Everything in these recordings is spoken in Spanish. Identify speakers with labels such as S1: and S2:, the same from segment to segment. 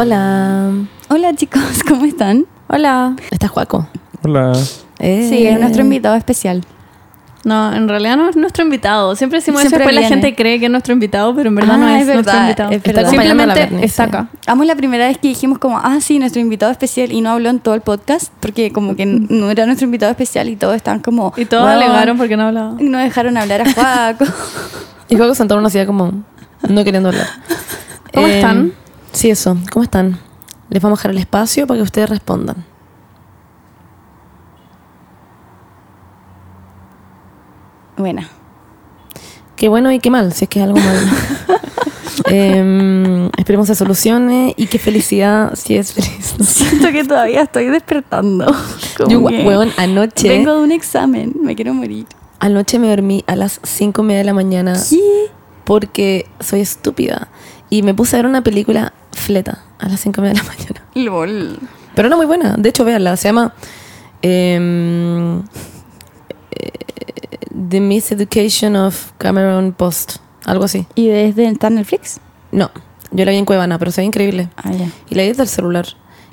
S1: Hola.
S2: Hola chicos, ¿cómo están?
S1: Hola. ¿Estás Juaco?
S3: Hola.
S1: Eh.
S2: Sí, es nuestro invitado especial.
S4: No, en realidad no es nuestro invitado. Siempre decimos
S2: Siempre
S4: eso, después la
S2: viene.
S4: gente cree que es nuestro invitado, pero en verdad
S2: Ah,
S4: no es,
S2: es
S4: nuestro
S2: verdad,
S4: invitado.
S2: es verdad.
S1: La
S4: Simplemente
S1: Bernice.
S4: está acá.
S2: Amo la primera vez que dijimos como, ah, sí, nuestro invitado especial y no habló en todo el podcast porque como que no era nuestro invitado especial y todos estaban como...
S4: Y todos
S2: "Weón",
S4: alegaron porque no hablaba.
S2: y No dejaron hablar a Juaco.
S1: Y Juaco sentaron así como no queriendo hablar.
S4: ¿Cómo
S1: Eh,
S4: están?
S1: Sí, eso. ¿Cómo están? Les vamos a dejar el espacio para que ustedes respondan.
S2: Buena.
S1: Qué bueno y qué mal, si es que es algo malo. Em, esperemos se solucione y qué felicidad si es feliz.
S2: Siento que todavía estoy despertando.
S1: Yo, anoche,
S2: Vengo de un examen, me quiero morir.
S1: anoche me dormí a las cinco y media de la mañana
S2: ¿Qué?
S1: porque soy estúpida. Y me puse a ver una película fleta a las cinco y media de la mañana.
S2: LOL.
S1: Pero era muy buena. De hecho, véanla. Se llama em, eh, The Miseducation of Cameron Post. Algo así.
S2: ¿Y desde está en Netflix?
S1: No, yo la vi en Cuevana, pero se ve increíble.
S2: Ah, ya.
S1: Y la vi desde el celular.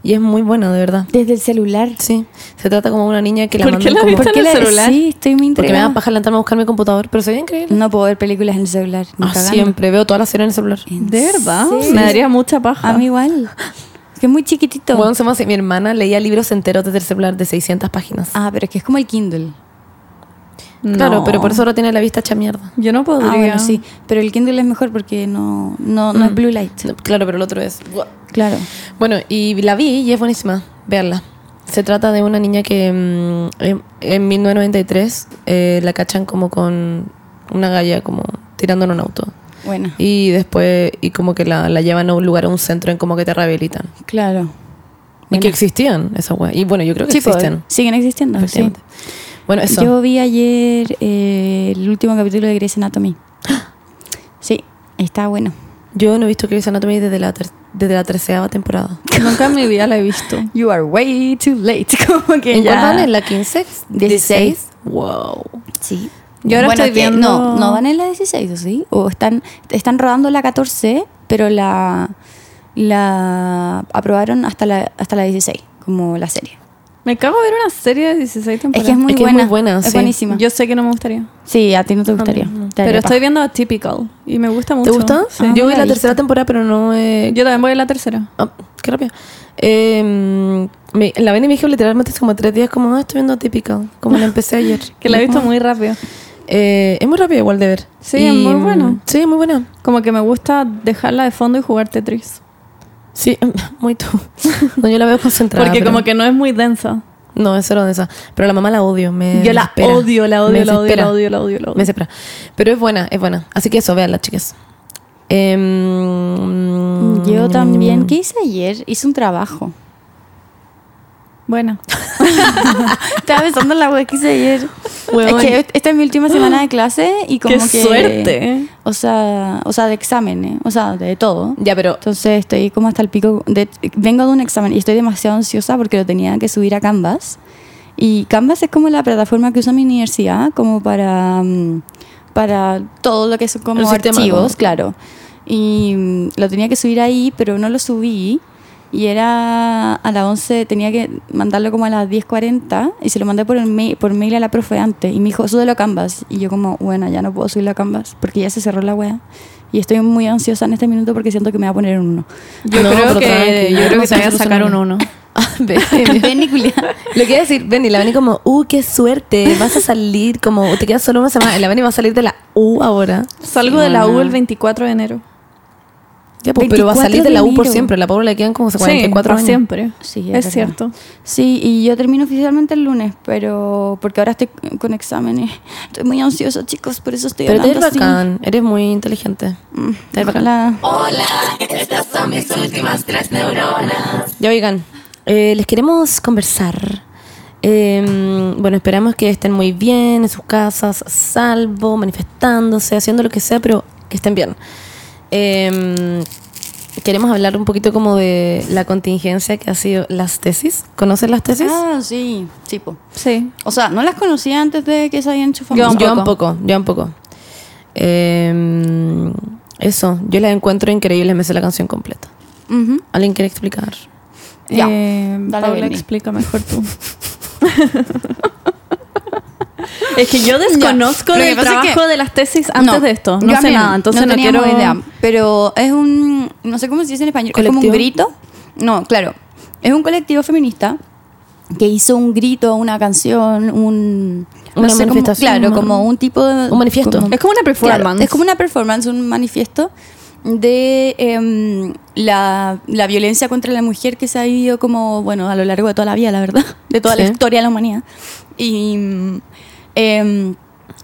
S1: Y es muy buena, de verdad.
S2: Desde el celular.
S1: Sí. Se trata como de una niña que la
S4: ¿Por qué la
S1: como...
S4: viste en el
S2: la-
S4: celular?
S2: Sí, estoy muy
S1: Porque me
S2: intrigada.
S1: da paja levantarme a buscar mi computador, pero se ve increíble.
S2: No puedo ver películas en el celular.
S1: Ah, siempre. Veo toda la serie en el celular.
S2: ¿En
S4: ¿De verdad? Me daría mucha paja.
S2: A mí igual. Es que es muy chiquitito.
S1: Bueno, se me hace- mi hermana leía libros enteros desde el celular de 600 páginas.
S2: Ah, pero es que es como el Kindle.
S1: Claro,
S4: No.
S1: pero por eso ahora tiene la vista hecha mierda.
S4: Yo no podría.
S2: Ah, bueno, sí. Pero el Kindle es mejor porque no, no, no es blue light.
S1: No, Claro, pero el otro es...
S2: Claro.
S1: Bueno, y la vi y es buenísima. Veanla. Se trata de una niña que mm, en, en 1993 eh, la cachan como con una galla como tirando en un auto.
S2: Bueno,
S1: Y después, y como que la, la llevan a un lugar, a un centro en como que te rehabilitan.
S2: claro.
S1: Y
S2: Bueno.
S1: que existían esas weas. Y bueno, yo creo que
S2: Sí, pues,
S1: existen.
S2: siguen existiendo. Sí.
S1: Bueno, eso.
S2: Yo vi ayer eh, el último capítulo de Grey's Anatomy. Sí, está bueno.
S1: Yo no he visto Grey's Anatomy desde la, ter- desde la tercera temporada.
S4: Nunca en mi vida la he visto.
S2: You are way too late. Como que
S1: ¿En
S2: ya.
S1: cuál van? ¿En la 15?
S2: 16.
S1: Wow.
S2: Sí.
S4: Yo ahora
S2: Bueno,
S4: estoy viendo-
S2: No, no van en la 16, ¿o sí? O están, están rodando la 14, pero la, la aprobaron hasta la, hasta la 16, como la serie.
S4: Me cago de ver una serie de 16
S2: Es
S4: temporadas.
S2: que es muy
S1: Es que es muy buena,
S2: Es
S1: sí.
S2: buenísima.
S4: Yo sé que no me gustaría.
S2: sí, a ti no te gustaría.
S1: No.
S2: Te
S4: Pero estoy viendo Typical y me gusta mucho.
S1: ¿Te gusta?
S4: Sí.
S2: Ah,
S1: Yo
S2: no
S1: vi
S2: la
S1: la tercera temporada, pero no he...
S4: Yo también voy a la tercera.
S1: Ah, qué rápido. Eh, me- la ven y me dijo literalmente hace como tres días, como, ah, estoy viendo Typical, como la empecé ayer.
S4: Que la he visto muy rápido.
S1: Eh, es muy rápido igual de ver.
S4: Sí, es muy bueno.
S1: Sí, es muy buena.
S4: Como que me gusta dejarla de fondo y jugar Tetris.
S1: Sí, muy tú. No, yo la veo concentrada.
S4: Porque
S1: pero-
S4: como que no es muy densa.
S1: No, es cero de esa. Pero la mamá la odio. Me
S4: Yo la
S1: desespera.
S4: odio, la
S1: Me
S4: odio, la odio, la odio, la odio, la
S1: Me
S4: odio.
S1: desespera. Pero es buena, es buena. Así que eso, vean chicas. Em,
S2: Yo también. ¿Qué hice ayer? Hice un trabajo.
S4: Buena.
S2: Estaba pensando en la web que hice ayer.
S1: Huevón.
S2: Es que esta es mi última semana de clase y como
S4: ¡Qué
S2: que...
S4: suerte!
S2: O sea, o sea, de exámenes, o sea, de todo.
S1: Ya, pero
S2: Entonces estoy como hasta el pico. De, vengo de un examen y estoy demasiado ansiosa porque lo tenía que subir a Canvas. Y Canvas es como la plataforma que usa mi universidad como para, mm, para todo lo que son como
S1: El sistema,
S2: archivos,
S1: ¿no?
S2: claro. Y mm, lo tenía que subir ahí, pero no lo subí. Y era a las 11, tenía que mandarlo como a las 10.40 y se lo mandé por, el mail, por mail a la profe antes. Y me dijo, súbelo a Canvas. Y yo como, bueno, ya no puedo subirlo a Canvas porque ya se cerró la wea. Y estoy muy ansiosa en este minuto porque siento que me va a poner un 1.
S4: Yo
S1: No,
S4: creo que, yo creo que te
S1: a
S4: voy a sacar un
S1: solucionarlo.
S4: uno.
S1: Ah, ven.
S2: Ven y culia.
S1: Lo que iba a decir, Benny, la Benny como, uh, qué suerte, vas a salir como, te quedas solo una semana, la Benny va a salir de la U ahora.
S4: Salgo de la U el 24 de enero.
S1: Ya, pues, pero va a
S2: 24
S1: salir de la U por siempre, la Paula le quedan como 44
S4: sí,
S1: años.
S4: siempre.
S2: Sí,
S4: es cierto.
S2: Sí, y yo termino oficialmente el lunes, pero porque ahora estoy con exámenes. Estoy muy ansiosa, chicos, por eso estoy
S1: Pero te
S2: hablando
S1: ves
S2: así.
S1: bacán, eres muy inteligente.
S2: Mm,
S1: Te ves bacán.
S2: Ojalá.
S1: Ya oigan, eh, les queremos conversar. Eh, bueno, esperamos que estén muy bien en sus casas, a salvo, manifestándose, haciendo lo que sea, pero que estén bien. Eh, queremos hablar un poquito como de la contingencia que ha sido las tesis. ¿Conocen las tesis?
S2: Ah, sí, tipo.
S4: Sí.
S2: O sea, no las conocía antes de que se habían hecho
S1: yo,
S2: famosas.
S1: yo un poco, yo un poco. Eh, eso, yo las encuentro increíbles, me sé la canción completa.
S2: Ujú.
S1: ¿Alguien quiere explicar?
S2: Ya.
S4: Eh,
S2: Dale,
S4: Paula, explica mejor tú. es que yo desconozco
S2: es
S4: trabajo
S2: que-
S4: de las tesis antes de esto. No sé nada, entonces no,
S2: teníamos
S4: quiero...
S2: idea. Pero es un, no sé cómo se dice en español, es como un
S1: ¿Colectivo?
S2: grito. No, claro, es un colectivo feminista que hizo un grito, una canción, un...
S1: Una
S2: no sé cómo-
S1: manifestación,
S2: claro,
S1: ¿no?
S2: como un tipo de...
S1: Un manifiesto.
S2: como-
S4: Es como una
S2: Claro,
S4: performance.
S2: es como una performance, un manifiesto de em, la, la violencia contra la mujer que se ha vivido como, bueno, a lo largo de toda la vida, la verdad, de toda la
S1: Sí.
S2: historia de la humanidad. Y em,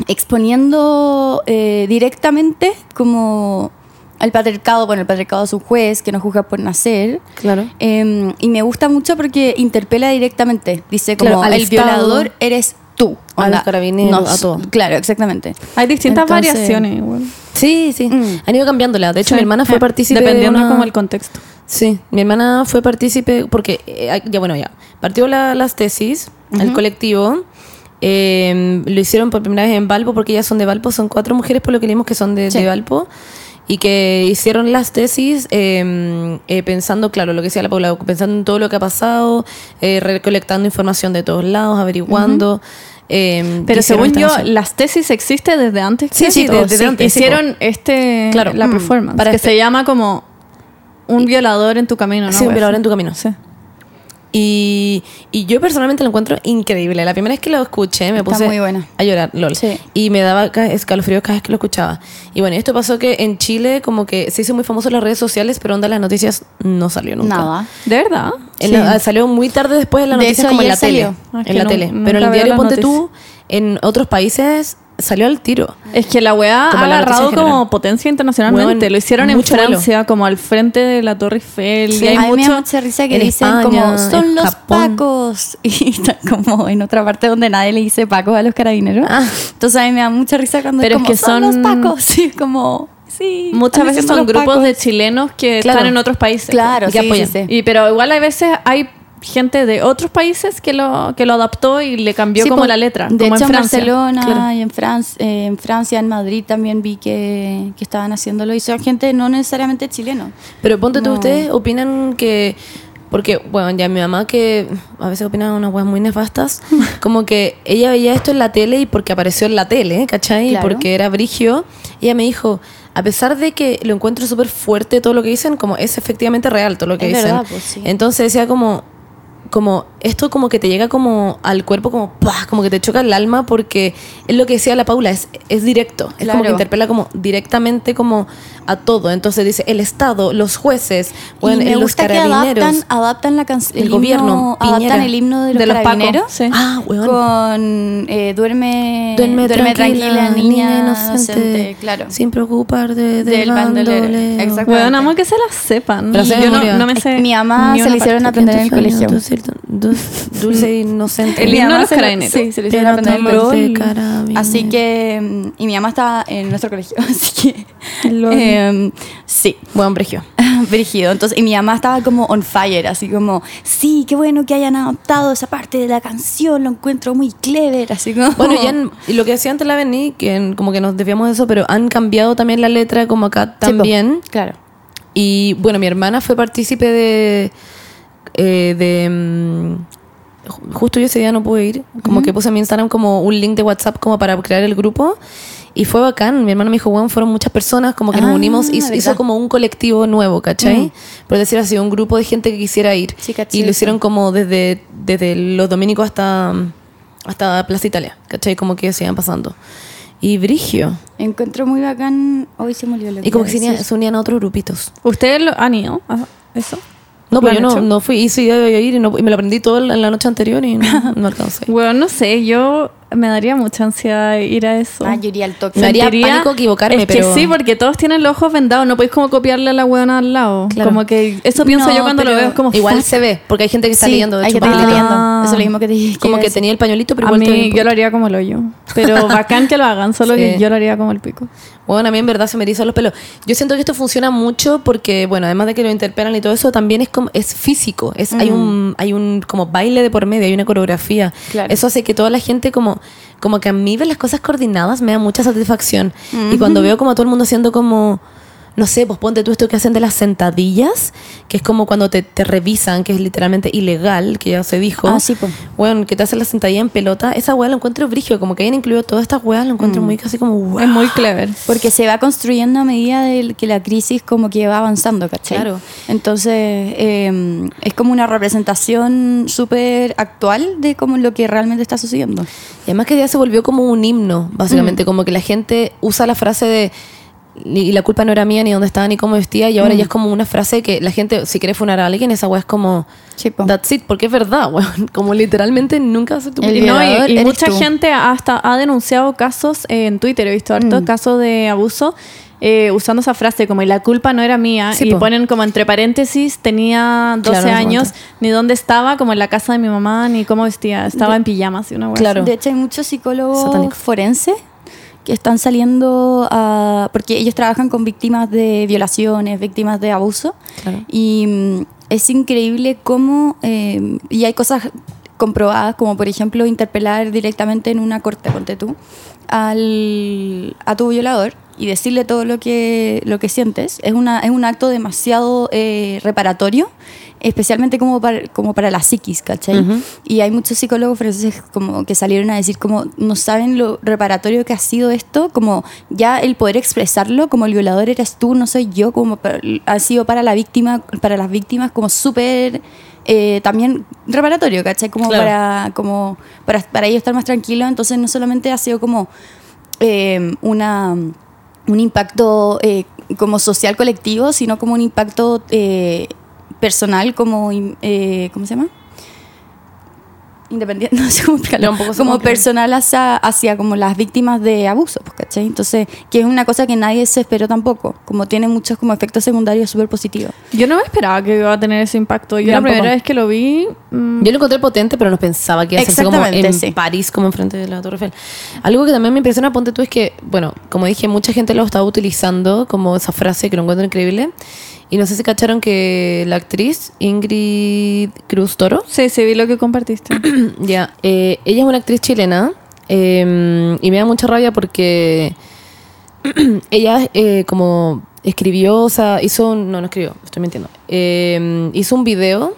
S2: exponiendo eh, directamente como al patriarcado, bueno, el patriarcado es un juez que nos juzga por nacer.
S1: Claro.
S2: Em, y me gusta mucho porque interpela directamente. Dice
S1: Claro,
S2: como,
S1: al
S2: el
S1: Estado,
S2: violador eres tú.
S1: a
S2: Onda,
S1: los carabineros,
S2: nos-
S1: a todo.
S2: Claro, exactamente.
S4: Hay distintas
S2: Entonces-
S4: variaciones igual.
S1: Sí, sí.
S2: Mm.
S1: Han ido cambiándola. De hecho,
S4: Sí.
S1: mi hermana fue
S4: Eh,
S1: partícipe
S4: Dependiendo
S1: de una...
S4: como el contexto.
S1: Sí, mi hermana fue partícipe porque, eh, ya bueno, ya, partió la- las tesis, el colectivo, eh, lo hicieron por primera vez en Valpo porque ellas son de Valpo, son cuatro mujeres por lo que leímos que son de,
S2: Sí.
S1: de Valpo y que hicieron las tesis eh, eh, pensando, claro, lo que decía la Paula, pensando en todo lo que ha pasado, eh, recolectando información de todos lados, averiguando. eh,
S4: Pero según yo, las tesis existen desde antes.
S1: Sí,
S4: que
S1: sí, desde- antes,
S4: Hicieron este,
S1: Claro.
S4: la
S1: Mm.
S4: performance,
S1: Para
S4: que
S1: este-
S4: se llama como un violador en tu camino, ¿no?
S1: Sí, un violador en tu camino.
S4: Sí.
S1: Y, y yo personalmente lo encuentro increíble. La primera vez que lo escuché me
S2: Está
S1: puse
S2: muy buena.
S1: a llorar, lol.
S2: Sí.
S1: Y me daba ca- escalofríos cada vez que lo escuchaba. Y bueno, esto pasó que en Chile como que se hizo muy famoso en las redes sociales, pero onda las noticias no salió nunca.
S2: Nada.
S4: ¿De verdad?
S1: En la- salió muy tarde después en la
S2: De
S1: noticia
S2: hecho,
S1: como en la tele.
S2: salió.
S4: Ah, es
S1: en
S4: que
S1: la
S4: no-
S1: tele.
S4: nunca
S1: Pero en el diario Ponte tú, en otros países salió al tiro.
S4: Es que la weá ha agarrado como potencia internacionalmente.
S1: Weón,
S4: lo hicieron en
S1: mucho vuelo.
S4: Francia, como al frente de la Torre Eiffel.
S1: Sí,
S4: y hay
S2: a mí me da mucha risa que
S1: en
S2: dicen
S1: España,
S2: como son los
S1: Japón".
S2: pacos y está como en otra parte donde nadie le dice pacos a los carabineros.
S1: Ah.
S2: Entonces a mí me da mucha risa cuando
S4: Pero
S2: es
S4: es
S2: como
S4: que
S2: son los
S4: son-
S2: pacos. Sí, es como sí.
S4: Muchas veces son
S2: los
S4: grupos
S2: pacos.
S4: de chilenos que
S1: Claro.
S4: están en otros países.
S2: Claro,
S1: y que
S2: sí, sí,
S1: apoyan.
S2: sí.
S4: Y, pero igual hay veces hay gente de otros países que lo, que lo adaptó y le cambió
S2: Sí,
S4: como
S2: pues,
S4: la letra.
S2: De
S4: como
S2: hecho,
S4: en
S2: en,
S4: Francia.
S2: Barcelona
S1: Claro.
S2: y en, Francia, en Francia, en Madrid también vi que, que estaban haciéndolo. Y son gente no necesariamente chileno.
S1: Pero ponte tú,
S2: No.
S1: ¿ustedes opinan que.? Porque, bueno, ya mi mamá que a veces opina unas weas muy nefastas, como que ella veía esto en la tele y porque apareció en la tele, ¿cachai? Y
S2: Claro.
S1: porque era brigio, ella me dijo, a pesar de que lo encuentro súper fuerte todo lo que dicen, como es efectivamente real todo lo que
S2: Es
S1: dicen.
S2: verdad, pues, sí.
S1: Entonces decía como, como esto como que te llega como al cuerpo como ¡pah! como que te choca el alma porque es lo que decía la Paula es, es directo es como
S2: Claro.
S1: que interpela como directamente como a todo entonces dice el Estado los jueces bueno,
S2: y me
S1: los
S2: gusta que
S1: carabineros
S2: adaptan, adaptan la canción.
S1: El gobierno,
S2: Adaptan
S1: Piñera.
S2: el himno de los,
S4: De los
S2: carabineros.
S4: sí.
S1: ah weón
S2: Con eh, duerme,
S1: duerme, tranquila,
S2: niña,
S1: inocente,
S2: inocente, claro.
S1: sin preocuparte del,
S2: Del bandolero.
S4: Weón, amo que se las sepan.
S1: Pero
S4: Yo no, no me sé.
S2: Mi mamá se le hicieron aprender en el colegio.
S1: Dulce, e inocente
S4: El himno de los carabineros.
S2: Sí, se le hicieron aprender. Así que, mm, y mi mamá estaba en nuestro colegio, así que, em, sí,
S1: buen brigio
S2: brígido. Entonces, y mi mamá estaba como on fire, así como, sí, qué bueno que hayan adoptado esa parte de la canción, lo encuentro muy clever, así como...
S1: Bueno, ya en- y lo que decía antes la Beni, que en- como que nos desviamos de eso, pero han cambiado también la letra como acá
S2: Sí,
S1: también.
S2: claro.
S1: Y bueno, mi hermana fue partícipe de. Eh, de mm, ju- justo yo ese día no pude ir. Como que puse en mi Instagram como un link de WhatsApp como para crear el grupo. Y fue bacán. Mi hermana me dijo, bueno, fueron muchas personas, como que nos
S2: Ah,
S1: unimos. Hizo, hizo como un colectivo nuevo, ¿cachai?
S2: Mm.
S1: Por decir así, un grupo de gente que quisiera ir.
S2: Sí,
S1: y lo hicieron como desde, desde los dominicos hasta, hasta Plaza Italia, ¿cachai? Como que se iban pasando. Y Brigio.
S2: Encuentro muy bacán, hoy se olvidó lo
S1: Y como que se unían, se unían a otros grupitos.
S4: ¿Ustedes lo han ido a eso?
S1: No,
S4: ¿Lo
S1: pues yo no, no fui, hice idea de ir y, no- y me lo aprendí todo en la noche anterior y no, no alcancé.
S4: Bueno, no sé, yo me daría mucha ansiedad ir a eso.
S2: Ah, yo iría al toque.
S1: Me haría pánico equivocarme,
S4: es
S1: pero-
S4: que sí, porque todos tienen los ojos vendados, no podéis como copiarle a la huevona al lado.
S1: Claro.
S4: Como que eso pienso
S2: No,
S4: yo cuando lo
S2: pero
S4: veo, es como
S1: Igual
S4: fuck.
S1: se ve, porque hay gente que está
S2: Sí,
S1: leyendo de
S2: hay
S1: hecho
S2: gente que está leyendo.
S4: Ah.
S2: Eso es lo mismo que te dije.
S1: Como que tenía el pañuelito, pero
S4: a
S1: igual te
S4: mí yo lo haría como el hoyo. Pero bacán que lo hagan, solo
S1: Sí.
S4: que yo lo haría como el pico.
S1: Bueno, a mí en verdad se me erizan los pelos. Yo siento que esto funciona mucho porque, bueno, además de que lo interpelan y todo eso, también es como es físico. Es, hay un hay un como baile de por medio, hay una coreografía.
S2: Claro.
S1: Eso hace que toda la gente como como que a mí ver las cosas coordinadas me da mucha satisfacción. Y cuando veo como a todo el mundo haciendo como no sé, pues ponte tú esto que hacen de las sentadillas, que es como cuando te, te revisan, que es literalmente ilegal, que ya se dijo.
S2: Ah, sí, pues.
S1: Bueno, que te hacen la sentadilla en pelota, esa weá lo encuentro brigio, como que hayan incluido todas estas weas, lo
S2: Mm.
S1: encuentro muy casi como wow.
S4: Es muy clever.
S2: Porque se va construyendo a medida de que la crisis como que va avanzando, ¿cachai?
S1: Claro.
S2: Entonces, eh, es como una representación súper actual de como lo que realmente está sucediendo.
S1: Y además que ya se volvió como un himno,
S2: Mm.
S1: básicamente, como que la gente usa la frase de y la culpa no era mía, ni dónde estaba, ni cómo vestía, y ahora
S2: Mm.
S1: ya es como una frase que la gente, si quiere funar a alguien, esa weá es como,
S2: Sí, po.
S1: that's it, porque es verdad, weón. Como literalmente nunca se tu
S2: El
S4: Y, no, y-
S2: violador
S4: y
S2: eres
S4: mucha
S2: tú.
S4: gente hasta ha denunciado casos en Twitter, he visto hartos
S2: Mm.
S4: casos de abuso eh, usando esa frase como y la culpa no era mía
S1: Sí,
S4: y
S1: po.
S4: ponen como entre paréntesis tenía 12
S1: Claro, no
S4: años, ni dónde estaba, como en la casa de mi mamá, ni cómo vestía, estaba en pijamas y una
S1: Claro.
S2: De hecho, hay muchos psicólogos
S1: Satánico.
S2: forenses que están saliendo a... Porque ellos trabajan con víctimas de violaciones, víctimas de abuso.
S1: Claro.
S2: Y mm, es increíble cómo... eh, y hay cosas comprobadas, como por ejemplo interpelar directamente en una corte, ponte tú, al, a tu violador y decirle todo lo que, lo que sientes. Es, una, es un acto demasiado eh, reparatorio, especialmente como para, como para la psiquis, ¿cachai?
S1: Ujú.
S2: Y hay muchos psicólogos franceses como que salieron a decir como no saben lo reparatorio que ha sido esto, como ya el poder expresarlo, como el violador eres tú, no soy yo, como ha sido para la víctima, para las víctimas como súper eh, también reparatorio, ¿cachai? Como
S1: Claro.
S2: para como para, para ellos estar más tranquilos, entonces no solamente ha sido como eh, una un impacto eh, como social colectivo, sino como un impacto eh, personal, como, eh, ¿cómo se llama? Independiente, no sé cómo explicarlo.
S1: No,
S2: como personal hacia, hacia como las víctimas de abuso, pues, ¿cachai? Entonces, que es una cosa que nadie se esperó tampoco, como tiene muchos como efectos secundarios súper positivos.
S4: Yo no me esperaba que iba a tener ese impacto. Yo
S2: Yo
S4: la
S2: tampoco.
S4: primera vez que lo vi, mm,
S1: Yo lo encontré potente, pero no pensaba que iba a ser así como
S2: Exactamente,
S1: en
S2: sí.
S1: París, como enfrente de la Torre Eiffel. Algo que también me impresiona, ponte tú, es que, bueno, como dije, mucha gente lo estaba utilizando como esa frase que lo encuentro increíble. Y no sé si cacharon que la actriz Ingrid Cruz Toro,
S4: sí, sí, vi lo que compartiste.
S1: ya, eh, ella es una actriz chilena eh, y me da mucha rabia porque ella eh, como escribió, o sea, hizo, un- no, no escribió, estoy mintiendo, Eh, hizo un video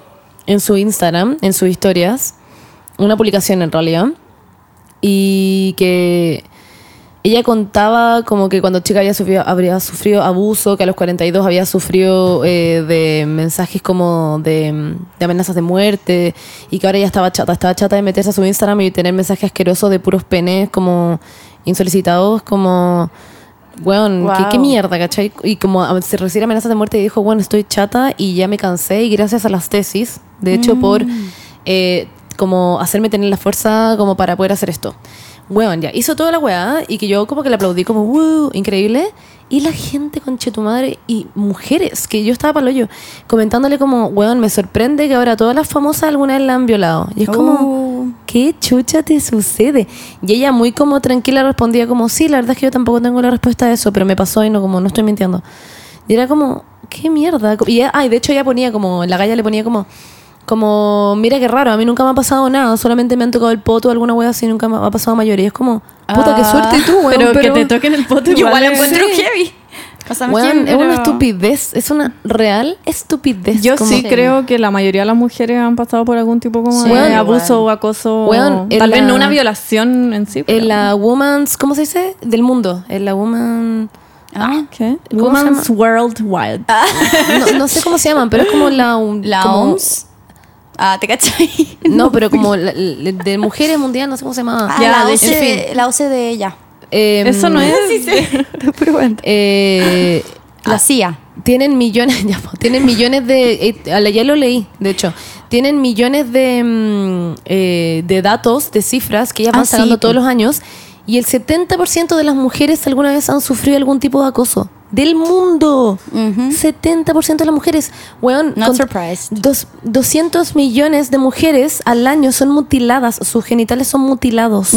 S1: en su Instagram, en sus historias, una publicación en realidad, y que ella contaba como que cuando chica había sufrido, habría sufrido abuso, que a los 42 había sufrido eh, de mensajes como de, de amenazas de muerte y que ahora ya estaba chata, estaba chata de meterse a su Instagram y tener mensajes asquerosos de puros penes como insolicitados, como, bueno, ¿qué,
S2: Wow.
S1: qué mierda, ¿cachai? Y como se recibe amenazas de muerte y dijo, bueno, estoy chata y ya me cansé y gracias a las tesis, de hecho por eh, como hacerme tener la fuerza como para poder hacer esto. Weón, ya hizo toda la weá y que yo como que le aplaudí como, wow, increíble. Y la gente con tu madre y mujeres, que yo estaba para hoyo, comentándole como, weón, me sorprende que ahora todas las famosas alguna vez la han violado. Y es como,
S2: Oh.
S1: ¿qué chucha te sucede? Y ella muy como tranquila respondía como, sí, la verdad es que yo tampoco tengo la respuesta a eso, pero me pasó y no, como, no estoy mintiendo. Y era como, ¿qué mierda? Y ay, de hecho ella ponía como, la galla le ponía como, como, mira qué raro, a mí nunca me ha pasado nada, solamente me han tocado el poto o alguna wea así, nunca me ha pasado mayoría. Es como, puta, qué
S2: Ah,
S1: suerte tú, weón.
S4: pero,
S1: Pero,
S4: que te toquen el poto
S2: igual
S4: es-
S2: encuentro
S1: sí.
S2: heavy. O sea,
S1: Weón, es una estupidez, es una real estupidez.
S4: Yo
S1: como-
S4: sí creo que la mayoría de las mujeres han pasado por algún tipo como
S2: Sí,
S4: de
S2: igual.
S4: abuso o acoso.
S1: Weón,
S4: tal vez
S1: la-
S4: no una violación en sí. pero-
S1: En la Woman's, ¿cómo se dice? Del mundo. En la Woman...
S2: Ah,
S4: ¿Qué?
S1: ¿Cómo
S4: Women's
S1: se
S4: World Wide.
S1: No, no sé cómo se llaman, pero es como la...
S2: la
S1: como-
S2: OMS. Ah, ¿te cachai?
S1: No, pero como la- la- de mujeres mundial, no sé cómo se llama.
S2: Ah,
S4: Ya,
S2: la,
S4: de-
S2: OCDE, la OCDE ya.
S1: Eh,
S4: Eso no es.
S1: eh,
S2: La CIA.
S1: tienen millones, ya, po, tienen millones de, eh, a la- ya lo leí, de hecho, tienen millones de, mm, eh, de datos, de cifras que ellas
S2: Ah,
S1: van
S2: sí,
S1: sacando
S2: po.
S1: todos los años y el 70% de las mujeres alguna vez han sufrido algún tipo de acoso. Del mundo.
S2: Ujú.
S1: 70% de las mujeres. Weón,
S2: Not surprised.
S1: dos- 200 millones de mujeres al año son mutiladas, sus genitales son mutilados.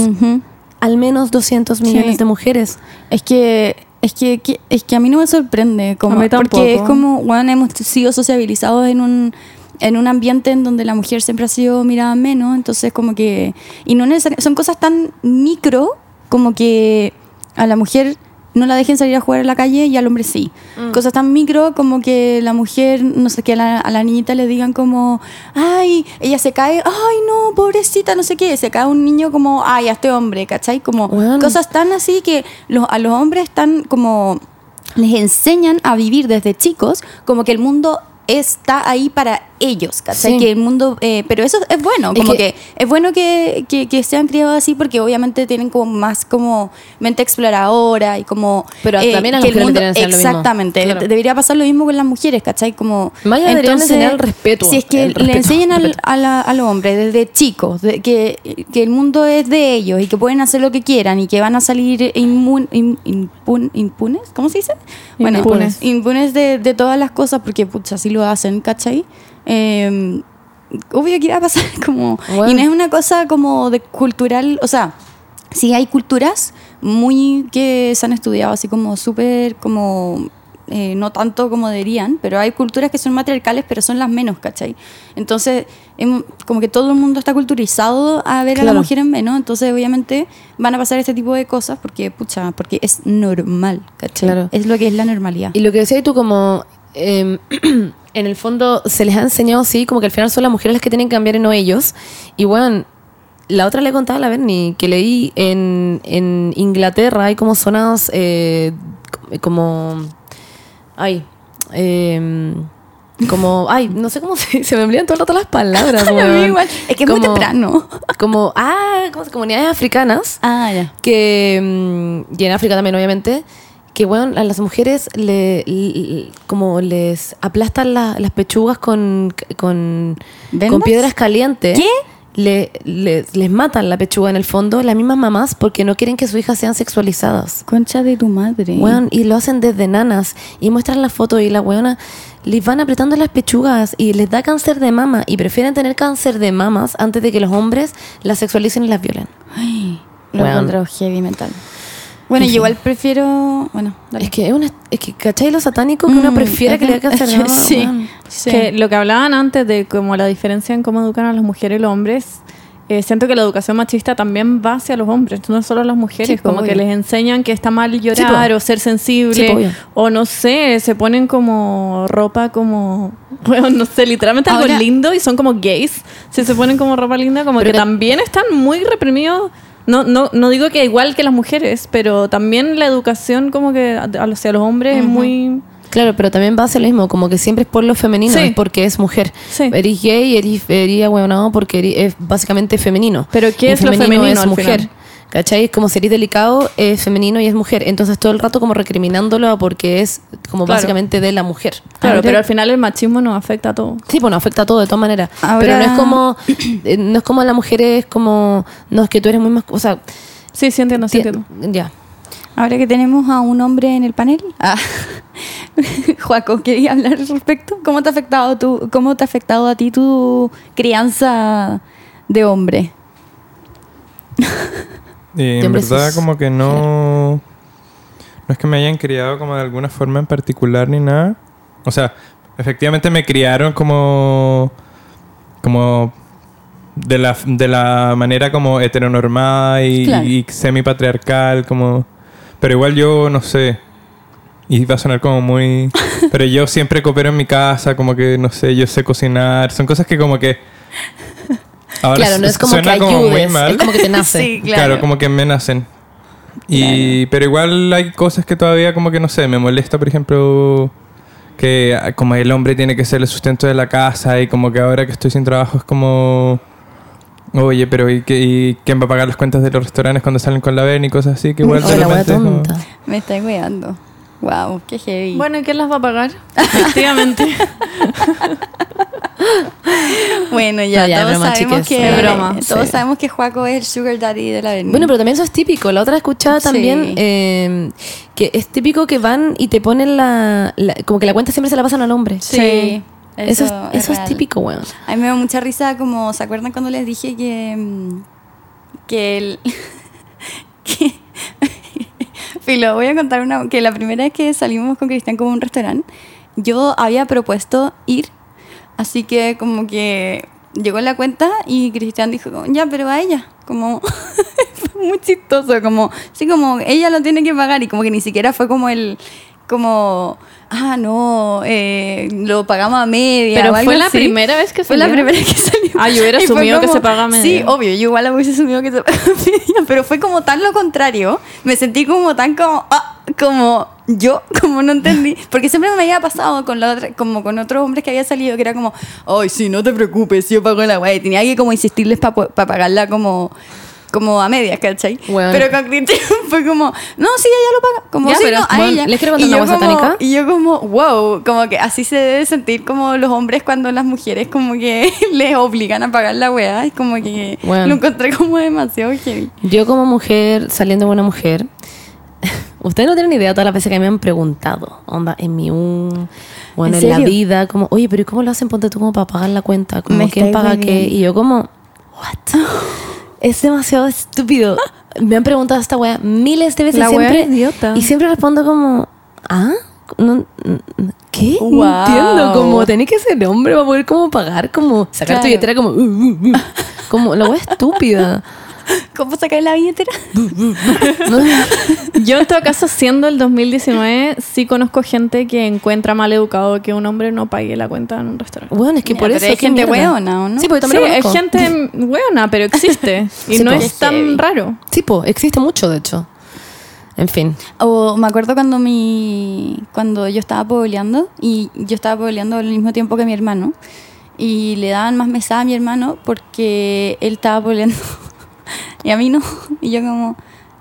S1: Al menos 200 millones
S2: Sí.
S1: de mujeres.
S2: Es que, es que, que- es que a mí no me sorprende. Como,
S4: A mí tampoco.
S2: Porque es como, bueno, hemos sido sociabilizados en un, en un ambiente en donde la mujer siempre ha sido mirada menos. Entonces, como que. Y no necesariamente. Son cosas tan micro como que a la mujer no la dejen salir a jugar a la calle y al hombre sí.
S1: Mm.
S2: Cosas tan micro como que la mujer, no sé, que a la, a la niñita le digan como, ay, ella se cae, ay, no, pobrecita, no sé qué, se cae un niño como, ay, a este hombre, ¿cachai? Como cosas tan así que los, a los hombres están como, les enseñan a vivir desde chicos como que el mundo está ahí para ellos, ¿cachai?
S1: Sí.
S2: Que el mundo, eh, pero eso es bueno,
S1: Es
S2: como
S1: que-
S2: que, es bueno que, que, que sean criados así porque obviamente tienen como más como mente exploradora y como... eh,
S1: Pero también a las
S2: que el
S1: deberían lo mismo.
S2: Exactamente,
S1: Claro.
S2: debería pasar lo mismo con las mujeres, ¿cachai? Como...
S1: Más deberían enseñar el respeto,
S2: Si es que le enseñan al, a, la- a los hombres desde chicos de que, que el mundo es de ellos y que pueden hacer lo que quieran y que van a salir inmun- in- impun- impunes, ¿cómo se dice?
S4: Impunes.
S2: impunes de, de todas las cosas porque pucha, así lo hacen, ¿cachai? Eh, obvio que iba a pasar como...
S1: Bueno.
S2: Y no es una cosa como de cultural, o sea, sí hay culturas muy que se han estudiado así como súper como... eh, no tanto como deberían, pero hay culturas que son matriarcales, pero son las menos, ¿cachai? Entonces, em, como que todo el mundo está culturizado a ver a la
S1: Claro.
S2: mujer en menos, entonces obviamente van a pasar este tipo de cosas porque, pucha, porque es normal, ¿cachai?
S1: Claro.
S2: Es lo que es la normalidad.
S1: Y lo que decías tú, como eh, en el fondo se les ha enseñado, sí, como que al final son las mujeres las que tienen que cambiar y no ellos. Y bueno, la otra le contaba a la Bernie que leí en, en Inglaterra hay como zonas eh, como. Ay. eh, como, ay, no sé cómo se, se me olvidan todo el rato las palabras.
S2: Igual. Es que es muy
S1: Como-
S2: temprano.
S1: Como, ah, como comunidades africanas
S2: Ah, ya.
S1: que mm, y en África también obviamente que bueno a las mujeres le, le- como les aplastan la- las pechugas con con, con piedras calientes
S2: ¿Qué?
S1: le, le- les matan la pechuga en el fondo las mismas mamás porque no quieren que sus hijas sean sexualizadas
S2: Concha de tu madre.
S1: Weón, y lo hacen desde nanas y muestran la foto y la weona les van apretando las pechugas y les da cáncer de mama y prefieren tener cáncer de mamas antes de que los hombres las sexualicen y las violen.
S2: Ay, lo heavy mental. Bueno,
S1: En
S2: yo igual prefiero. Bueno, dale.
S1: Es que es una, es que ¿cachai lo satánico que uno
S2: Mm,
S1: prefiere que le?
S2: Sí. Sí.
S4: Que lo que hablaban antes de como la diferencia en cómo educan a las mujeres y los hombres, eh, siento que la educación machista también va hacia los hombres, no solo a las mujeres,
S2: Sí,
S4: como
S2: obvio.
S4: que les enseñan que está mal llorar o ser sensible,
S1: Sí,
S4: o no sé, se ponen como ropa como, bueno, no sé, literalmente algo lindo y son como gays, si se ponen como ropa linda, como que- también están muy reprimidos. No, no, no digo que igual que las mujeres, pero también la educación como que a- hacia los hombres es muy...
S1: Claro, pero también va hacia lo mismo, como que siempre es por lo femenino,
S4: Sí.
S1: es porque es mujer.
S4: Sí.
S1: Eres gay, eres, eres porque eres- es básicamente femenino.
S4: Pero ¿qué es lo femenino
S1: es
S4: al
S1: mujer.
S4: final?
S1: ¿Cachai? Es como si eres delicado, es femenino y es mujer. Entonces todo el rato como recriminándolo porque es como
S4: Claro.
S1: básicamente de la mujer.
S4: Claro, pero al final el machismo nos afecta a todos.
S1: Sí, bueno, afecta a todo de todas maneras.
S2: Ahora-
S1: Pero no es como, eh, no es como la mujer es como, no es que tú eres muy más, o sea,
S4: Sí, sí entiendo, sí
S1: ti-
S4: entiendo.
S1: ya.
S2: Ahora que tenemos a un hombre en el panel. Ah. Juaco, ¿querías hablar al respecto? ¿Cómo te ha afectado tu, cómo te ha afectado a ti tu crianza de hombre?
S3: Y en verdad como que no... No es que me hayan criado como de alguna forma en particular ni nada. O sea, efectivamente me criaron como... Como... De la, de la manera como heteronormada y,
S2: Claro.
S3: y semi-patriarcal, como... Pero igual yo, no sé... Y va a sonar como muy... Pero yo siempre coopero en mi casa, como que, no sé, yo sé cocinar. Son cosas que como que... Ahora
S1: claro, no es como que
S3: suena como muy
S1: ayudes,
S3: mal.
S1: es como que te nace.
S2: Sí,
S3: Claro. como que me nacen. Y, Pero igual hay cosas que todavía como que no sé, me molesta, por ejemplo, que ah, como el hombre tiene que ser el sustento de la casa y como que ahora que estoy sin trabajo es como... Oye, pero ¿y, qué- y quién va a pagar las cuentas de los restaurantes cuando salen con la ven y cosas así? Que igual de
S1: la
S3: como-
S1: tonta.
S2: Me está weando. Wow, qué heavy.
S4: Bueno, ¿y quién las va a pagar? Efectivamente.
S2: Bueno, ya,
S1: No, ya,
S2: todos
S1: broma,
S2: sabemos
S1: chiques.
S2: que
S4: Es broma,
S2: todos
S1: sí.
S2: sabemos que Juaco es el sugar daddy de la avenida.
S1: Bueno, pero también eso es típico. La otra escuchaba
S2: Sí.
S1: también eh, que es típico que van y te ponen la, la- Como que la cuenta siempre se la pasan al hombre.
S2: sí,
S1: Eso, es, eso es típico, weón.
S2: A mí me da mucha risa, como, ¿se acuerdan cuando les dije que. mm, que el. que. Filo, voy a contar una. que la primera vez que salimos con Cristian como un restaurante, yo había propuesto ir, así que como que llegó la cuenta y Cristian dijo, como, ya, pero a ella, como. muy chistoso, como, sí, como ella lo tiene que pagar y como que ni siquiera fue como el, como, ah, no, eh, lo pagamos a media.
S4: Pero
S2: o algo
S4: fue la
S2: así.
S4: primera vez que
S2: Fue la primera que salió.
S4: Ah, yo hubiera asumido que se paga a media.
S2: Sí, obvio, yo igual hubiese asumido que se paga a media, pero fue como tan lo contrario. Me sentí como tan como, ah, como yo, como no entendí. Porque siempre me había pasado con la otra, como con otros hombres que había salido, que era como, ay, sí, no te preocupes, yo pago la weá. Y tenía que como insistirles para pagarla como como a medias, ¿cachai?
S1: Bueno.
S2: Pero con Cristian fue como, no, sí, ella lo paga. Como,
S1: Ya,
S2: sí,
S1: pero,
S2: no, a
S1: bueno,
S2: ella.
S1: ¿les quiero contar
S2: y
S1: una
S2: yo
S1: cosa
S2: como-
S1: satánica?
S2: y yo como, wow, como que así se debe sentir como los hombres cuando las mujeres como que les obligan a pagar la weá. Es como que
S1: Bueno.
S2: lo encontré como demasiado heavy.
S1: Yo como mujer, saliendo buena mujer, ustedes no tienen idea todas las veces que me han preguntado, onda, en mi un, bueno,
S2: ¿En
S1: en, la vida, como, oye, pero ¿y cómo lo hacen? Ponte tú como para pagar la cuenta, como,
S2: Me
S1: ¿quién paga qué? Y yo como, what? Es demasiado estúpido. Me han preguntado esta wea miles de veces
S4: La
S1: siempre.
S4: idiota.
S1: Y siempre respondo como, ¿ah? No, ¿Qué? No entiendo, como tenés que ser hombre para poder como pagar, como sacar tu billetera como, uh, uh, uh. como la wea estúpida.
S2: ¿Cómo sacar la billetera?
S4: Yo en todo caso, siendo el 2019, sí conozco gente que encuentra mal educado que un hombre no pague la cuenta en un restaurante.
S1: Bueno, es que
S2: Ya,
S1: por
S2: pero
S1: eso.
S2: hay gente hueona, ¿o no?
S1: Sí, porque
S4: Sí,
S1: también lo
S4: es gente buena, pero existe. Y
S1: Sí,
S4: no
S1: po.
S4: es tan raro.
S1: Sí, po, existe mucho, de hecho. En fin.
S2: O me acuerdo cuando mi cuando yo estaba poboleando y yo estaba poboleando al mismo tiempo que mi hermano y le daban más mesada a mi hermano porque él estaba poboleando y a mí no y yo como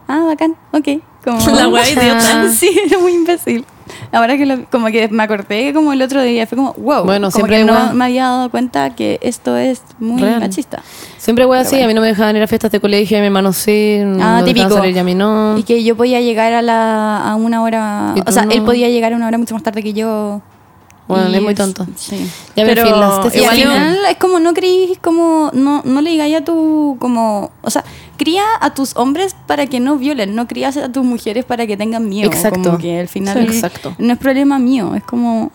S2: ah bacán ok como
S4: La wea idiota.
S2: sí era muy imbécil ahora que lo- como que me acordé como el otro día fue como wow
S1: Bueno,
S2: como
S1: siempre
S2: que no
S1: wea-
S2: me había dado cuenta que esto es muy
S1: Real.
S2: machista
S1: Siempre voy así, a mí no me dejaban ir a fiestas de colegio, a mi hermano sí,
S2: Ah,
S1: no
S2: típico.
S1: salir y a mí no.
S2: Y que yo podía llegar a, la, a una hora.
S1: ¿Y tú
S2: O sea, él
S1: no?
S2: podía llegar a una hora mucho más tarde que yo.
S1: Bueno,
S2: Y
S1: es muy tonto.
S2: Sí.
S1: Ya
S4: Pero
S1: filas,
S4: Igual
S2: final es como no creís, como no, no le digáis a tu. como O sea, cría a tus hombres para que no violen, no crías a tus mujeres para que tengan miedo.
S1: Exacto.
S2: Como que al final.
S1: Sí. Exacto.
S2: No es problema mío, es como.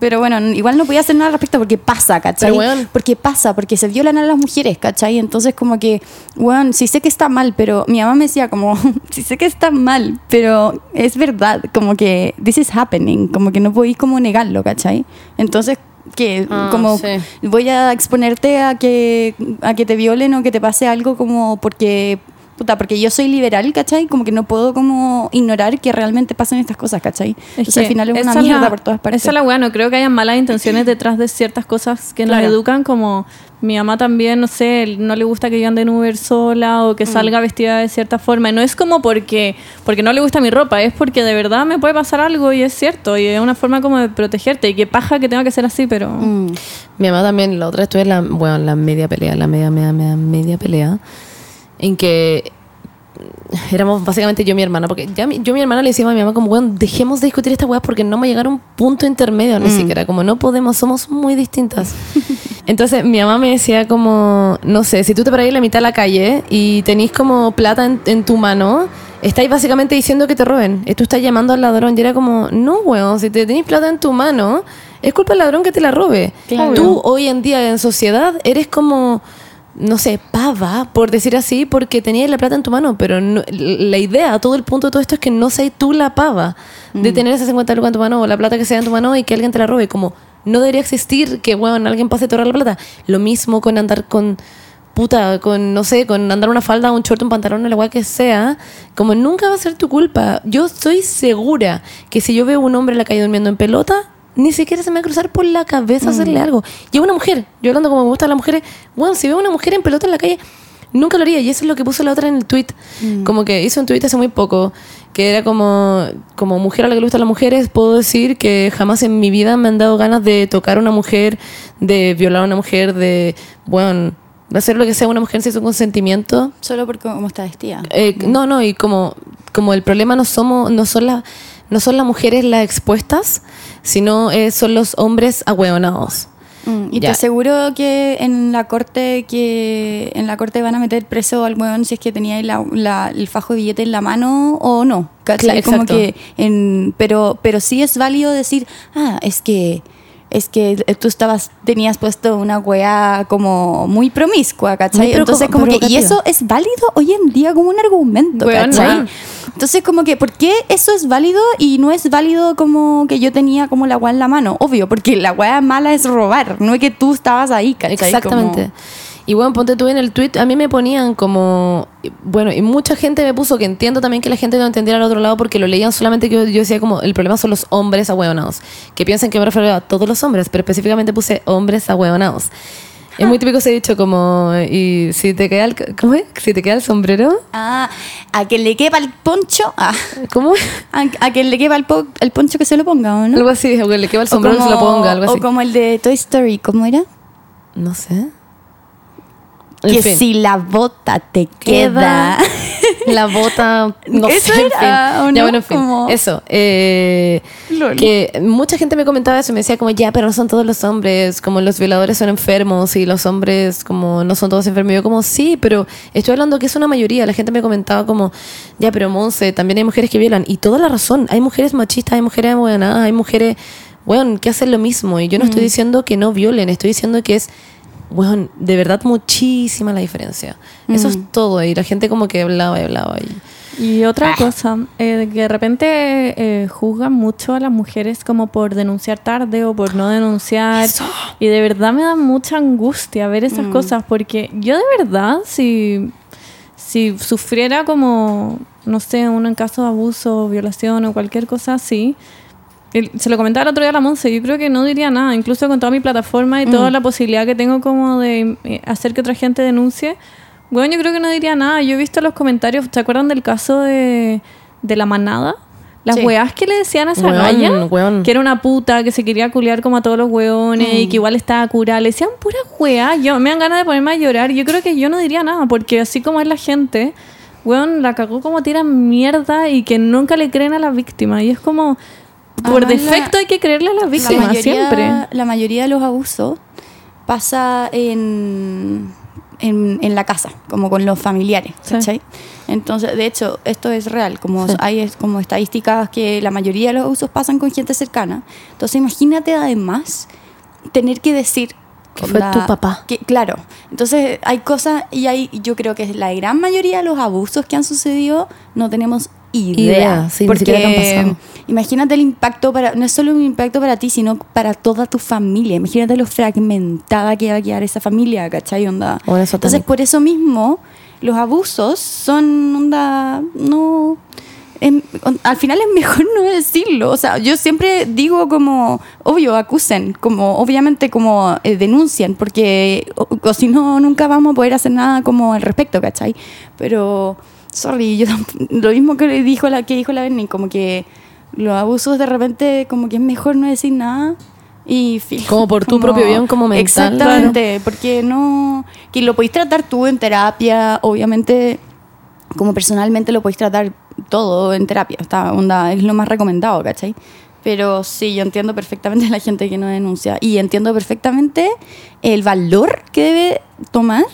S2: Pero bueno, igual no podía hacer nada al respecto porque pasa, ¿cachai? Porque pasa, porque se violan a las mujeres, ¿cachai? Entonces como que, bueno, sí sé que está mal, pero mi mamá me decía como, sí sé que está mal, pero es verdad, como que this is happening, como que no podéis como negarlo, ¿cachai? Entonces que
S1: Ah,
S2: como
S1: sí.
S2: voy a exponerte a que a que te violen o que te pase algo como porque puta, porque yo soy liberal, ¿cachai? Como que no puedo como ignorar que realmente pasan estas cosas, ¿cachai? Entonces al final es una
S4: esa
S2: mierda
S4: la-
S2: por todas partes.
S4: Esa es la weá, no creo que haya malas intenciones detrás de ciertas cosas que
S2: Claro.
S4: nos educan, como mi mamá también, no sé, no le gusta que yo ande en Uber sola o que
S2: Mm.
S4: salga vestida de cierta forma. Y no es como porque, porque no le gusta mi ropa, es porque de verdad me puede pasar algo y es cierto. Y es una forma como de protegerte. Y que paja que tenga que ser así, pero.
S2: Mm.
S1: Mi mamá también, la otra vez tuve la, bueno, la media pelea, la media, media, media, media pelea, en que éramos básicamente yo y mi hermana, porque ya mi- yo y mi hermana le decíamos a mi mamá como, bueno, dejemos de discutir esta weá porque no va a llegar a un punto intermedio, ni siquiera, como no podemos, somos muy distintas. Entonces mi mamá me decía como, no sé, si tú te paras en la mitad de la calle y tenés como plata en, en tu mano, estáis básicamente diciendo que te roben. Tú estás llamando al ladrón y era como, no, weón, si te tenés plata en tu mano, es culpa del ladrón que te la robe.
S2: Claro.
S1: Tú hoy en día en sociedad eres como no sé, pava, por decir así, porque tenías la plata en tu mano, pero no- la idea, todo el punto de todo esto es que no seas tú la pava de tener ese 50 lucas en tu mano o la plata que sea en tu mano y que alguien te la robe, como no debería existir que, bueno, alguien pase a tocar la plata. Lo mismo con andar con puta, con, no sé, con andar una falda, un short, un pantalón, el agua que sea, como nunca va a ser tu culpa. Yo estoy segura que si yo veo a un hombre en la calle durmiendo en pelota, ni siquiera se me va a cruzar por la cabeza hacerle algo. Y a una mujer, yo hablando como me gustan las mujeres, bueno, si veo a una mujer en pelota en la calle, nunca lo haría. Y eso es lo que puso la otra en el tweet. Como que hizo un tweet hace muy poco, que era como, como mujer a la que le gustan las mujeres, puedo decir que jamás en mi vida me han dado ganas de tocar a una mujer, de violar a una mujer, de, bueno, de hacer lo que sea una mujer sin su consentimiento.
S2: Solo porque cómo está vestida.
S1: Eh, no, no, y como, como el problema no somos, no son las, no son las mujeres las expuestas, sino eh, son los hombres ahueonados.
S2: Mm, y
S1: Ya.
S2: te aseguro que en la corte que en la corte van a meter preso al weón si es que tenía la- la- el fajo de billete en la mano o no.
S1: Claro,
S2: Como que en, pero, pero sí es válido decir, ah, es que es que tú estabas, tenías puesto una weá como muy promiscua, ¿cachai?
S1: Muy
S2: Entonces, como que, y eso es válido hoy en día como un argumento,
S4: Weona.
S2: ¿cachai? Entonces, como que, ¿por qué eso es válido y no es válido como que yo tenía como la weá en la mano? Obvio, porque la weá mala es robar, no es que tú estabas ahí, ¿cachai?
S1: Exactamente.
S2: Como-
S1: Y bueno, ponte tú en el tweet, a mí me ponían como, bueno, y mucha gente me puso que entiendo también que la gente no entendiera al otro lado porque lo leían solamente que yo, yo decía como, el problema son los hombres ahueonados, que piensan que me refiero a todos los hombres, pero específicamente puse hombres ahueonados. Es muy típico ese dicho como, y si te queda el, ¿cómo es? Si te queda el sombrero,
S2: Ah, a que le quepa el poncho, ah,
S1: ¿cómo?
S2: a, a que le quepa el, po- el poncho que se lo ponga, ¿o no?
S1: Algo así, o que le queda el sombrero y se lo ponga, algo así.
S2: O como el de Toy Story, ¿cómo era?
S1: No sé.
S2: Que
S1: fin.
S2: si la bota te queda.
S1: la bota no
S2: Eso
S1: sé en
S2: era,
S1: fin.
S2: ¿o
S1: ya
S2: no?
S1: bueno en fin
S2: Como-
S1: eso eh, que mucha gente me comentaba eso y me decía como ya pero no son todos los hombres como los violadores son enfermos y los hombres como no son todos enfermos Y yo como sí pero estoy hablando que es una mayoría la gente me comentaba como ya pero Monse también hay mujeres que violan y toda la razón hay mujeres machistas hay mujeres abuenadas hay mujeres bueno que hacen lo mismo y yo no
S2: Mm.
S1: estoy diciendo que no violen estoy diciendo que es bueno, de verdad muchísima la diferencia. Eso
S2: Mm.
S1: es todo. Y la gente como que hablaba y hablaba. Y...
S4: Y
S2: Ah.
S4: otra cosa, eh, que de repente eh, juzgan mucho a las mujeres como por denunciar tarde o por no denunciar. Y de verdad me da mucha angustia ver esas
S2: Mm.
S4: cosas, porque yo de verdad, si, si sufriera como, no sé, uno en caso de abuso, violación o cualquier cosa así, el- se lo comentaba el otro día a la Monse, yo creo que no diría nada, incluso con toda mi plataforma y
S2: Mm.
S4: toda la posibilidad que tengo como de eh, hacer que otra gente denuncie, bueno, yo creo que no diría nada. Yo he visto los comentarios, ¿se acuerdan del caso de, de la manada? Las
S2: Sí.
S4: weás que le decían a esa
S1: Weón,
S4: galla,
S1: weón.
S4: que era una puta, que se quería culiar como a todos los weones y
S2: Mm.
S4: que igual estaba curada. Le decían pura weá. Yo, me dan ganas de ponerme a llorar. Yo creo que yo no diría nada, porque así como es la gente, weón, la cagó como tiran mierda y que nunca le creen a la víctima. Y es como, por
S2: Además, la-
S4: defecto hay que creerle a la
S2: la,
S4: víctima,
S2: mayoría,
S4: siempre.
S2: la mayoría de los abusos pasa en, en, en la casa, como con los familiares,
S4: Sí.
S2: Entonces, de hecho, esto es real, como hay es- como estadísticas que la mayoría de los abusos pasan con gente cercana. Entonces, imagínate además tener que decir
S1: Que fue tu papá.
S2: que- claro. Entonces, hay cosas y hay yo creo que la gran mayoría de los abusos que han sucedido no tenemos idea,
S1: Idea, sí, ni
S2: porque
S1: siquiera te han pasado.
S2: Imagínate el impacto para no es solo un impacto para ti, sino para toda tu familia. Imagínate lo fragmentada que va a quedar esa familia, ¿cachai? Onda.
S1: Bueno, eso
S2: Entonces, por eso mismo los abusos son onda no em, al final es mejor no decirlo. O sea, yo siempre digo como, obvio, acusen, como obviamente como eh, denuncien, porque o, o si no, nunca vamos a poder hacer nada como al respecto, ¿cachai? Pero, sorry, yo lo mismo que dijo la, que dijo la Berni, como que los abusos de repente como que es mejor no decir nada. Y fin,
S1: Como por tu propio bien, como mental.
S2: Exactamente, porque no. Que lo podéis tratar tú en terapia, obviamente, como personalmente lo podéis tratar todo en terapia. Está, onda, es lo más recomendado, ¿cachai? Pero sí, yo entiendo perfectamente a la gente que no denuncia. Y entiendo perfectamente el valor que debe tomar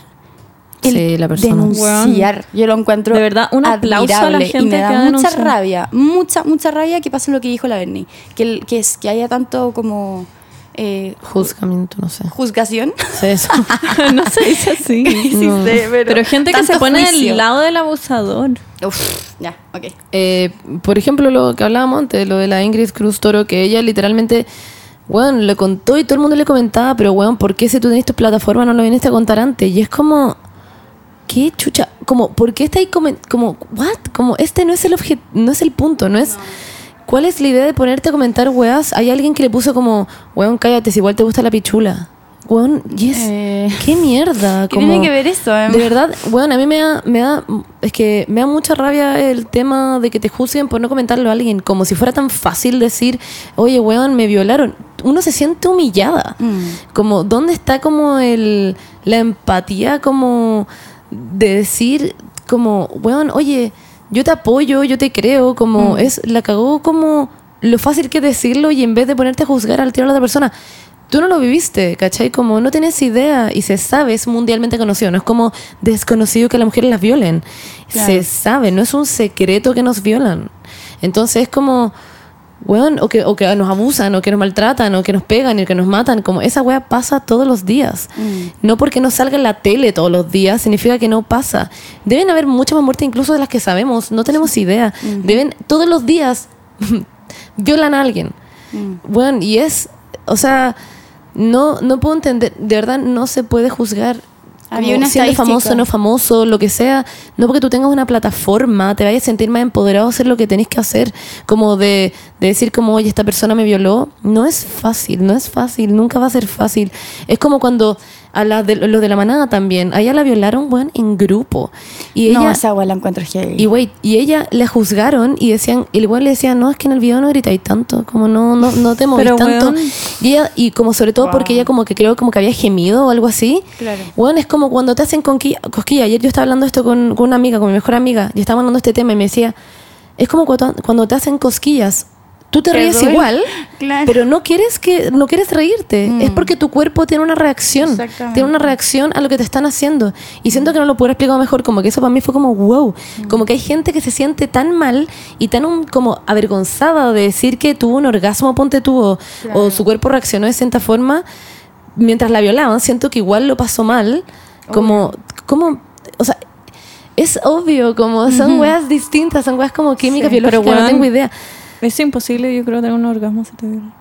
S1: Sí, la persona.
S2: denunciar. Yo lo encuentro
S4: De verdad, un aplauso a la
S2: admirable.
S4: gente
S2: y me da
S4: ha
S2: mucha rabia, mucha, mucha rabia que pase lo que dijo la Berni. Que, el- que, es, que haya tanto como eh,
S1: Juzgamiento, no sé.
S2: juzgación.
S1: Sí, eso.
S4: no se dice así.
S1: No.
S4: Pero gente que se pone
S2: juicio.
S4: del lado del abusador.
S2: Uf, ya, ok.
S1: Eh, por ejemplo, lo que hablábamos antes, lo de la Ingrid Cruz Toro, que ella literalmente, bueno, le contó y todo el mundo le comentaba, pero weón, ¿por qué si tú tenés tu plataforma no lo viniste a contar antes? Y es como, ¿qué chucha? Como, ¿por qué está ahí como, what? Como, este no es el objeto, no es el punto, no es... ¿Cuál es la idea de ponerte a comentar weas? Hay alguien que le puso como, weón, cállate, si igual te gusta la pichula. Weón, y es...
S2: Eh,
S1: ¿Qué mierda?
S2: ¿Qué
S1: como-
S2: tiene que ver eso? em?
S1: de verdad, bueno, a mí me da, me da, es que me da mucha rabia el tema de que te juzguen por no comentarlo a alguien, como si fuera tan fácil decir, oye, weón, me violaron. Uno se siente humillada.
S2: Mm.
S1: Como, ¿dónde está como el, la empatía como de decir, como, weón, oye, yo te apoyo, yo te creo, como, es, la cagó como lo fácil que es decirlo y en vez de ponerte a juzgar al tiro a la otra persona, tú no lo viviste, ¿cachai? Como no tienes idea y se sabe, es mundialmente conocido, no es como desconocido que las mujeres las violen,
S2: Claro.
S1: se sabe, no es un secreto que nos violan. Entonces es como, Weón, o que, o que nos abusan, o que nos maltratan, o que nos pegan, o que nos matan. Como esa wea pasa todos los días. No porque no salga en la tele todos los días, significa que no pasa. Deben haber muchas más muertes incluso de las que sabemos. No tenemos idea. Deben, todos los días, violan a alguien. Bueno, y es, o sea, no, no puedo entender, de verdad no se puede juzgar
S2: Había una
S1: siendo famoso, no famoso, lo que sea, no porque tú tengas una plataforma, te vayas a sentir más empoderado a hacer lo que tenés que hacer, como de, de decir como, oye, esta persona me violó, no es fácil, no es fácil, nunca va a ser fácil. Es como cuando a la de, los de la manada también, a ella la violaron, bueno, en grupo. Y
S2: no,
S1: ella,
S2: esa agua la encuentro heavy.
S1: y wait, y ella la juzgaron y decían, y el weón le decía, no, es que en el video no gritáis tanto, como no, no, no te movís
S4: Pero,
S1: tanto.
S4: weón.
S1: Y ella, y como sobre todo porque ella como que creo como que había gemido o algo así.
S2: Claro.
S1: Bueno, es como cuando te hacen conqui- cosquilla. Ayer yo estaba hablando esto con, con una amiga, con mi mejor amiga, y estaba hablando de este tema y me decía, es como cuando, cuando te hacen cosquillas. Tú te
S2: Te
S1: ríes igual,
S2: Claro.
S1: pero no quieres que no quieres reírte.
S2: Mm.
S1: Es porque tu cuerpo tiene una reacción. Tiene una reacción a lo que te están haciendo. Y siento que no lo puedo explicar mejor, como que eso para mí fue como wow. Como que hay gente que se siente tan mal y tan um, como avergonzada de decir que tuvo un orgasmo, ponte tú, o, o su cuerpo reaccionó de cierta forma mientras la violaban. Siento que igual lo pasó mal. Como, como, o sea, es obvio, como son weas distintas, son weas como química,
S4: Sí,
S1: biológica,
S4: pero
S1: no
S4: weón,
S1: tengo idea.
S4: Es imposible, yo creo, tener un orgasmo si te violan.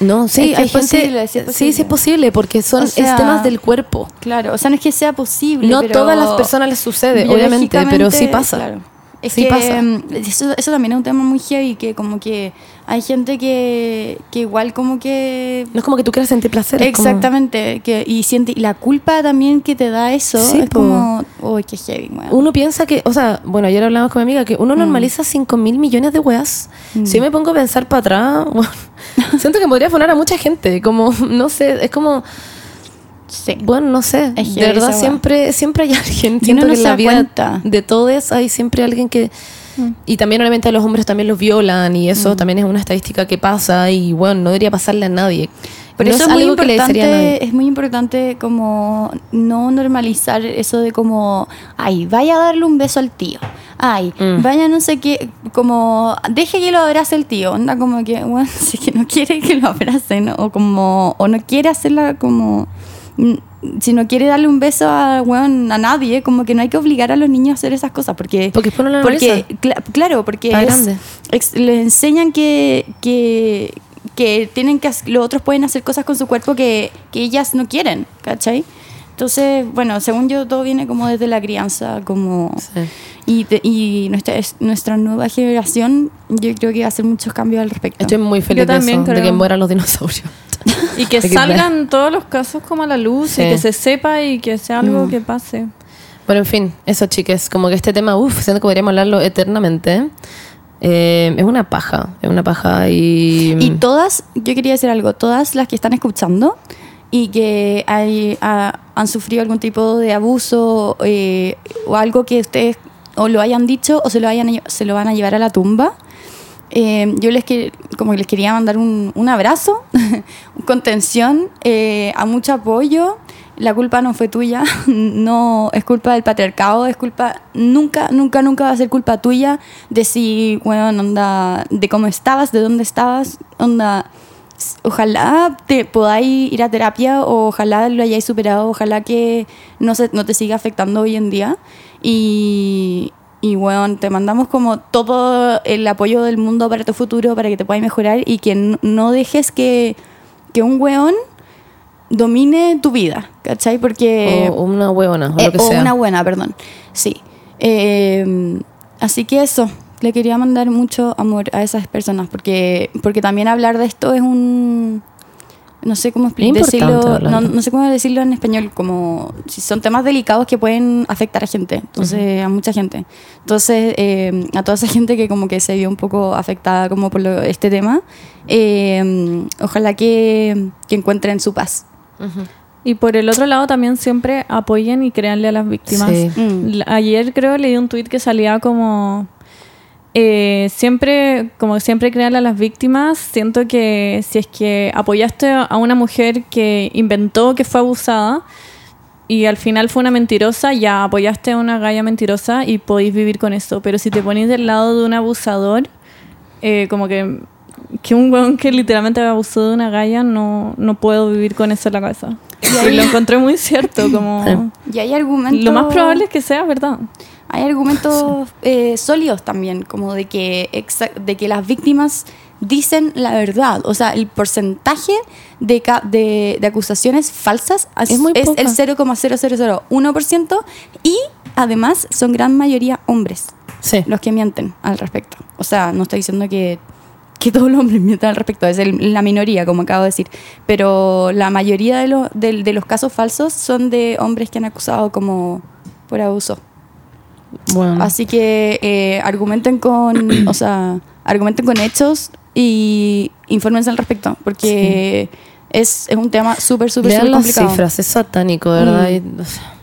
S1: No, sí,
S2: Es que
S1: hay
S2: es
S1: gente.
S2: posible, sí es
S1: sí, sí es
S2: posible.
S1: porque son
S2: O sea,
S1: es temas del cuerpo.
S2: Claro, o sea, no es que sea posible.
S1: No
S2: pero
S1: todas las personas les sucede, obviamente, pero sí pasa.
S2: claro. Es
S1: Sí
S2: que
S1: pasa.
S2: mm, Eso, eso también es un tema muy heavy, que como que hay gente que, que igual como que...
S1: No es como que tú quieras sentir placer. es como-
S2: Exactamente, que, y siente y la culpa también que te da eso
S1: Sí,
S2: es como, uy, qué heavy, weón.
S1: Uno piensa que, o sea, bueno, ayer hablamos con mi amiga que
S2: Mm.
S1: uno normaliza 5 mil millones de weas. Si yo me pongo a pensar para atrás, bueno, siento que podría poner a mucha gente. Como, no sé, es como,
S2: Sí.
S1: bueno, no sé.
S2: Es
S1: de verdad, siempre, siempre hay alguien. Siento
S2: no
S1: que en la
S2: da
S1: vida
S2: cuenta.
S1: de todos hay siempre alguien que.
S2: Mm.
S1: Y también, obviamente, a los hombres también los violan y eso también es una estadística que pasa y, bueno, no debería pasarle a nadie.
S2: Pero
S1: No
S2: eso es, muy importante, es muy importante como no normalizar eso de como, ay, vaya a darle un beso al tío. Ay,
S1: Mm.
S2: vaya no sé qué, como, deje que lo abrace el tío. Onda como que, bueno, si que no quiere que lo abracen o como, o no quiere hacerla como, mm, si no quiere darle un beso a, weón, a nadie, como que no hay que obligar a los niños a hacer esas cosas porque...
S1: Porque después no lo
S2: porque, claro, porque es- ex- les enseñan que, que, que tienen que los otros pueden hacer cosas con su cuerpo que, que ellas no quieren, ¿cachai? Entonces, bueno, según yo, todo viene como desde la crianza, como...
S1: Sí.
S2: Y, te- y nuestra, es- nuestra nueva generación, yo creo que va a hacer muchos cambios al respecto.
S1: Estoy muy feliz
S4: Yo también
S1: de que mueran los dinosaurios.
S4: Y que salgan todos los casos como a la luz
S1: Sí.
S4: y que se sepa y que sea algo que pase.
S1: Bueno, en fin, eso, chiques. Como que este tema, uff, siento que podríamos hablarlo eternamente. Eh, es una paja, es una paja y...
S2: Y todas, yo quería decir algo, todas las que están escuchando y que hay, ha- han sufrido algún tipo de abuso eh, o algo que ustedes o lo hayan dicho o se lo, hayan, se lo van a llevar a la tumba, eh, yo les, como les quería mandar un, un abrazo, contención, eh, a mucho apoyo. La culpa no fue tuya, no es culpa del patriarcado, es culpa, nunca, nunca, nunca va a ser culpa tuya de si, bueno, onda, de cómo estabas, de dónde estabas, onda, ojalá te podáis ir a terapia, o ojalá lo hayáis superado, ojalá que no, se, no te siga afectando hoy en día. Y, y bueno, te mandamos como todo el apoyo del mundo para tu futuro, para que te puedas mejorar y que no dejes que, que un weón domine tu vida, ¿cachai? Porque...
S1: o una huevona, o
S2: Eh,
S1: lo que
S2: o
S1: sea.
S2: una buena, perdón. Sí. Eh, así que eso, le quería mandar mucho amor a esas personas, porque, porque también hablar de esto es un... No sé cómo decirlo, no, no sé cómo decirlo en español, como si son temas delicados que pueden afectar a gente, entonces a mucha gente. Entonces, eh, a toda esa gente que como que se vio un poco afectada como por lo- este tema, eh, ojalá que, que encuentren su paz.
S4: Y por el otro lado también siempre apoyen y créanle a las víctimas.
S1: Sí.
S2: Mm.
S4: L- Ayer creo leí un tuit que salía como eh, siempre, como siempre créanle a las víctimas. Siento que si es que apoyaste a una mujer que inventó que fue abusada y al final fue una mentirosa, ya apoyaste a una galla mentirosa y podéis vivir con eso. Pero si te ponéis del lado de un abusador, eh, como que que un weón que literalmente abusó de una galla, no, no puedo vivir con eso en la cabeza. Y lo encontré muy cierto, como...
S2: Y hay argumentos...
S4: Lo más probable es que sea verdad.
S2: Hay argumentos eh, sólidos también, como de que, de que las víctimas dicen la verdad. O sea, el porcentaje de, ca- de, de acusaciones falsas es,
S1: Es muy
S2: es el 0,0001% y además son gran mayoría hombres
S1: Sí.
S2: los que mienten al respecto. O sea, no estoy diciendo que, que todos los hombres mientan al respecto, es el- la minoría, como acabo de decir. Pero la mayoría de, los de, de los casos falsos son de hombres que han acusado como por abuso.
S1: Bueno.
S2: Así que eh, argumenten con, o sea, argumenten con hechos y infórmense al respecto, porque es, es un tema súper, súper, súper
S1: las
S2: complicado.
S1: cifras, es satánico, ¿verdad?
S2: Mm.
S1: Hay, o sea,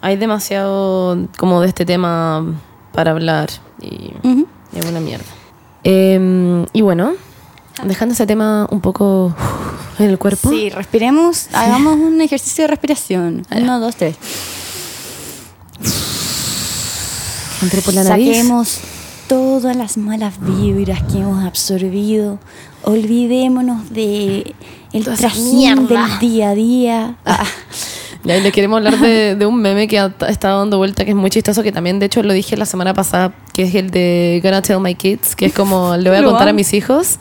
S1: hay demasiado como de este tema para hablar y es una mierda. Eh, y bueno, dejando ese tema un poco en el cuerpo.
S2: Sí, respiremos, hagamos un ejercicio de respiración. Uno, dos, tres.
S1: Entré por la nariz.
S2: Saquemos todas las malas vibras que hemos absorbido. Olvidémonos de el
S1: Toda
S2: trajín del día a día. Ah,
S1: Ya, y le queremos hablar de, de un meme que ha estado dando vuelta, que es muy chistoso, que también de hecho lo dije la semana pasada, que es el de Gonna Tell My Kids, que es como le voy a contar a mis hijos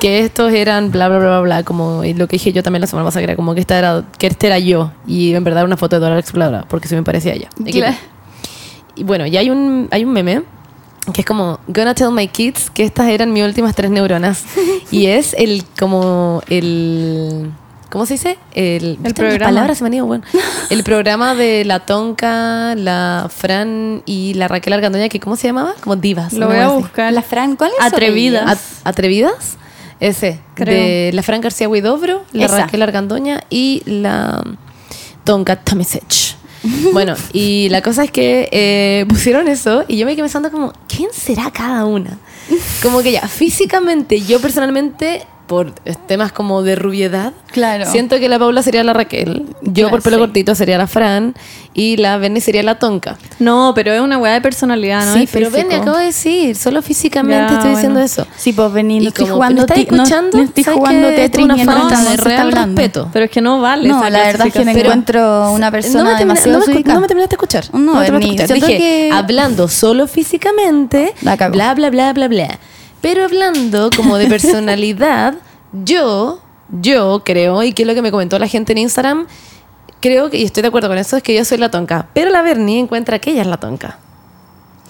S1: que estos eran bla bla bla bla bla, como lo que dije yo también la semana pasada, que era como que esta era, que este era yo, y en verdad era una foto de Dora Exploradora, porque se me parecía ella.
S2: Claro.
S1: Y bueno, y hay un, hay un meme que es como Gonna tell my kids que estas eran mis últimas tres neuronas. y es el como el ¿cómo se dice? El. Las
S4: programa.
S1: palabras se me han ido, bueno. El programa de la Tonka, la Fran y la Raquel Argandoña, que ¿cómo se llamaba? Como divas.
S4: Lo voy a
S1: así.
S4: buscar.
S2: La Fran, ¿cuál es
S4: Atrevidas.
S1: ¿Atrevidas? Ese.
S4: Creo.
S1: De la Fran García Huidobro, la
S2: Esa.
S1: Raquel Argandoña y la Tonka Tamisech. Bueno, y la cosa es que eh, pusieron eso y yo me quedé pensando como, ¿quién será cada una? Como que ya, físicamente, yo personalmente, por temas como de rubiedad,
S2: Claro.
S1: siento que la Paula sería la Raquel, yo
S2: Claro,
S1: por pelo
S2: sí.
S1: cortito sería la Fran y la Benny sería la Tonka.
S4: No, pero es una weá de personalidad, ¿no?
S1: sí,
S4: es
S1: pero Benny acabo de decir, solo físicamente
S4: Ya,
S1: estoy diciendo
S4: bueno.
S1: eso.
S2: Sí, pues vení,
S1: Y
S2: no estoy jugando,
S1: me estás
S2: no-
S1: escuchando,
S2: no estoy
S1: ¿sabes
S2: jugando Tetris
S1: una falta de real respeto.
S4: Pero es que no vale.
S2: No, la verdad es que no
S4: clasificación.
S2: encuentro una persona
S1: no me,
S2: demasiado
S1: no me no me terminaste de escuchar.
S2: No,
S1: me terminaste
S2: Berni,
S1: de escuchar.
S2: siento
S1: Dije,
S2: que-
S1: hablando solo físicamente, bla, bla, bla, bla, bla. Pero hablando como de personalidad, yo, yo creo, y que es lo que me comentó la gente en Instagram, creo que, y estoy de acuerdo con eso, es que yo soy la tonca. Pero la Bernie encuentra que ella es la tonca.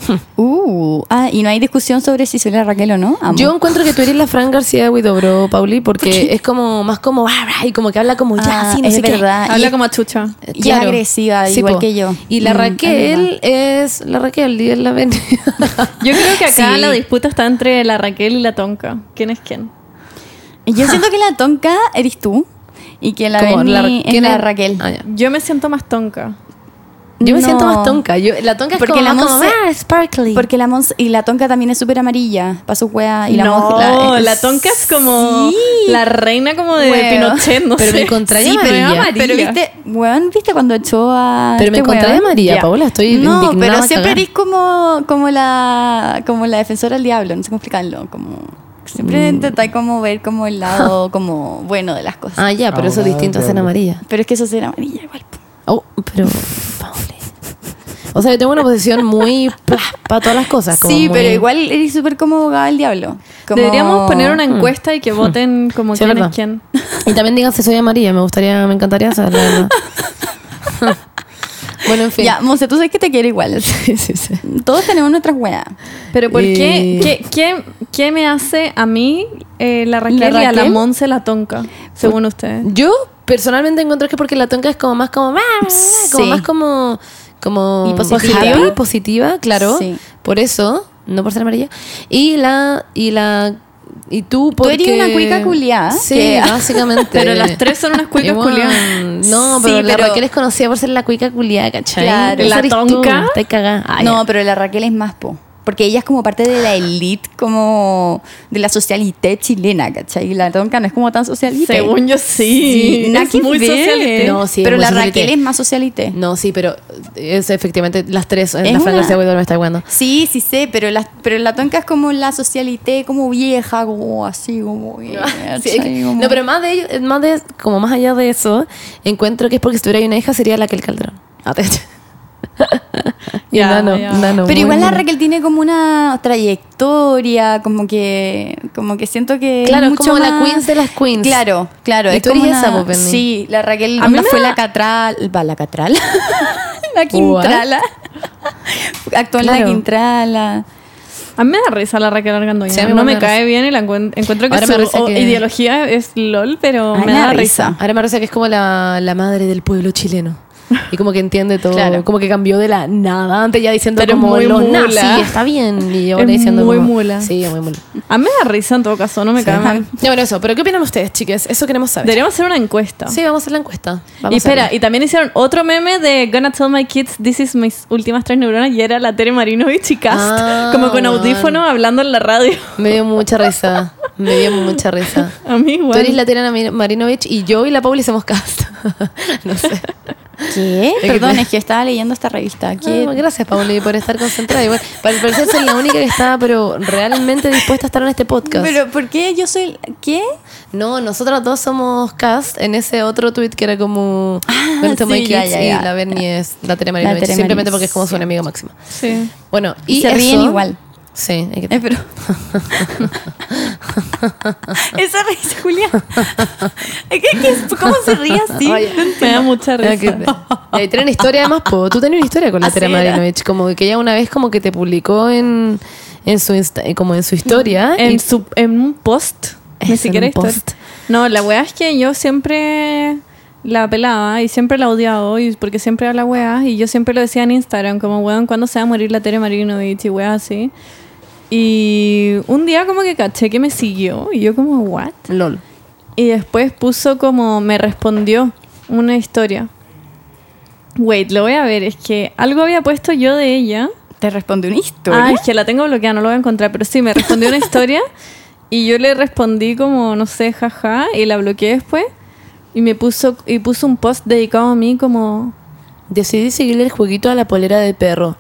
S2: Uh, ah, y no hay discusión sobre si soy la Raquel o no. Amo.
S1: Yo encuentro que tú eres la Fran García de Huidobro, Pauli, porque es como más como, "Ah, ah", y como que habla como ya,
S2: Ah,
S1: no
S2: es
S1: sé qué.
S2: verdad.
S4: Habla
S2: Y-
S4: como chucha.
S2: Y es agresiva, igual
S1: po.
S2: que yo.
S1: Y la
S2: Mm, es
S1: Raquel es, la Raquel y es la Benny.
S4: Yo creo que acá
S1: Sí.
S4: la disputa está entre la Raquel y la Tonka. ¿Quién es quién?
S2: Yo siento que la tonca eres tú y que la Benny
S1: la-.
S2: Raquel.
S1: Ah.
S4: Yo me siento más Tonka.
S1: Yo me
S2: No.
S1: siento más tonca. Yo, la tonca es
S2: Porque
S1: como
S2: la
S1: más como,
S2: Monse-
S1: "Ah, sparkly.
S2: Porque la Mons y la tonca también es súper amarilla para su wea y la
S4: no,
S2: Mons-
S4: la, Tonka es como
S2: Sí.
S4: la reina como de
S2: Huevo.
S4: Pinochet, no
S1: Pero
S4: sé.
S1: me encontré
S2: Sí, pero,
S1: amarilla.
S2: pero viste, weón, viste cuando echó a.
S1: Pero me
S2: este
S1: encontré amarilla,
S2: Ya.
S1: Paola, estoy
S2: No,
S1: indignada
S2: pero siempre eres como, como la como la defensora del diablo, no sé cómo explicarlo. Como siempre intentáis como ver como el lado como bueno de las cosas.
S1: Ah, ya, pero eso es
S3: Ahora,
S1: distinto a ser amarilla.
S2: Pero es que eso será amarilla igual.
S1: Oh, pero. O sea, yo tengo una posición muy para todas las cosas. como
S2: Sí,
S1: muy-
S2: pero igual eres súper como del diablo. Como-
S4: Deberíamos poner una encuesta y que voten como
S1: Sí,
S4: quién es quién.
S1: Y también digan si soy amarilla, me gustaría, me encantaría saber bueno, en fin.
S2: Ya, Monse, tú sabes que te quiero igual.
S1: Sí, sí, sí.
S2: Todos tenemos nuestras weas.
S4: Pero ¿por qué,
S1: Eh.
S4: qué, qué, qué me hace a mí eh, la, Raquel
S2: ¿La
S4: y a la? Monse la Tonka? Según ustedes.
S1: Yo personalmente encuentro que es porque la tonca es como más como, como
S2: Sí.
S1: más como como
S2: Y positiva.
S1: positiva, claro.
S2: Sí.
S1: Por eso, no por ser amarilla. Y la y la y tú
S2: Tú
S1: porque
S2: eres una cuica culiá,
S1: Sí,
S2: que-
S1: básicamente.
S4: Pero las tres son unas cuicas
S1: Igual,
S4: culiadas.
S1: No,
S2: Sí,
S1: pero, la
S2: pero-
S1: Raquel es conocida por ser la cuica culiada, ¿cachai?
S2: Claro.
S4: La
S1: tú,
S4: tonca.
S1: Cagada. Ah,
S2: no,
S1: ya.
S2: pero la Raquel es más po. Porque ella es como parte de la elite, como de la socialité chilena, ¿cachai? Y la tonka no es como tan socialité.
S4: Según yo sí.
S2: nada
S4: es muy socialité.
S1: No, sí,
S2: pero
S1: es muy
S2: la
S1: socialité.
S2: Raquel es más socialité.
S1: No, sí, pero es efectivamente las tres.
S2: Es
S1: la Fran
S2: una-
S1: García me está jugando.
S2: Sí, sí sé, pero la, pero la tonka es como la socialité, como vieja, como así, como...
S1: Sí, es que-
S2: Como-
S1: no, pero más de ello, más de, como más allá de eso, encuentro que es porque si tuviera una hija sería la que el Calderón. Nano, nano.
S2: Pero igual la Raquel tiene como una trayectoria, como que, como que siento que
S1: Claro, es
S2: mucho
S1: como la
S2: más-
S1: queens de las queens.
S2: Claro, claro.
S1: Y
S2: es
S1: tú
S2: como una-
S1: esa.
S2: Sí, la Raquel
S4: A mí me
S2: fue la catral, va la catral, la quintrala, actuó en la quintrala.
S4: A mí me da risa la Raquel Argandoña.
S1: Sí,
S4: no me cae
S1: risa.
S4: bien y la encuent- encuentro que
S1: Ahora
S4: su
S1: risa que-
S4: ideología es LOL, pero
S2: Ay,
S4: me da risa.
S1: Ahora me parece que es como la, la madre del pueblo chileno. Y como que entiende todo.
S2: Claro.
S1: Como que cambió de la nada. Antes ya diciendo
S4: Pero
S1: como
S4: muy
S1: los
S4: mula.
S1: nazis, está bien. Y ahora
S4: Es
S1: diciendo
S4: muy
S1: como-
S4: mula.
S1: Sí, muy mula.
S4: A mí me da risa en todo caso, no me cae mal.
S1: Ya, bueno, eso. Pero ¿qué opinan ustedes, chiques? Eso queremos saber.
S4: Deberíamos hacer una encuesta.
S1: Sí, vamos a hacer la encuesta. Vamos
S4: y espera, y también hicieron otro meme de Gonna Tell My Kids This is mis últimas tres neuronas y era la Tere Marinovich y Cast,
S1: Ah,
S4: como con audífono hablando en la radio.
S1: Me dio mucha risa. Me dio mucha risa.
S4: A mí igual.
S1: Tú eres la Tirana Marinovich y yo y la Pauli hacemos cast. no sé.
S2: ¿Qué? Perdón, es que estaba leyendo esta revista. ¿Qué?
S1: Ah, gracias, Pauli, por estar concentrada. Igual, para parecer ser la única que estaba, pero realmente dispuesta a estar en este podcast.
S2: Pero ¿por qué yo soy qué?
S1: No, nosotros dos somos cast en ese otro tweet que era como
S2: Ah,
S1: My
S2: sí, ya,
S1: Kids
S2: ya,
S1: y la Bernie es la Tere Simplemente porque es como su enemiga máxima.
S4: Sí.
S1: Bueno,
S2: Y, se ríen
S1: eso-
S2: igual.
S1: Sí, hay que-
S2: Eh, pero... Esa risa, Julia. Es que, que- ¿Cómo se ríe así?
S1: Oye,
S4: Me da mucha
S1: Ya
S4: risa.
S1: que- Y ahí tienen historia además, po. Tú tenías una historia con la
S2: Así
S1: Tere
S2: era.
S1: Marinovich, como que ella una vez como que te publicó en, en su insta- como en su historia. y-
S4: En, su, en un post. Ni
S1: en
S4: siquiera
S1: post.
S4: No, la weá es que yo siempre la pelaba y siempre la odiaba y porque siempre habla weá y yo siempre lo decía en Instagram como weón, ¿cuándo se va a morir la Tere Marinovich y weá así? Y un día como que caché que me siguió y yo como, ¿what?
S1: LOL.
S4: Y después puso como, me respondió una historia. Wait, lo voy a ver, es que algo había puesto yo de ella.
S2: Te responde una historia.
S4: Ah, es que la tengo bloqueada, no lo voy a encontrar, pero sí, me respondió una historia y yo le respondí como, no sé, jaja, y la bloqueé después y me puso, y puso un post dedicado a mí como,
S1: Decidí seguirle el jueguito a la polera de perro.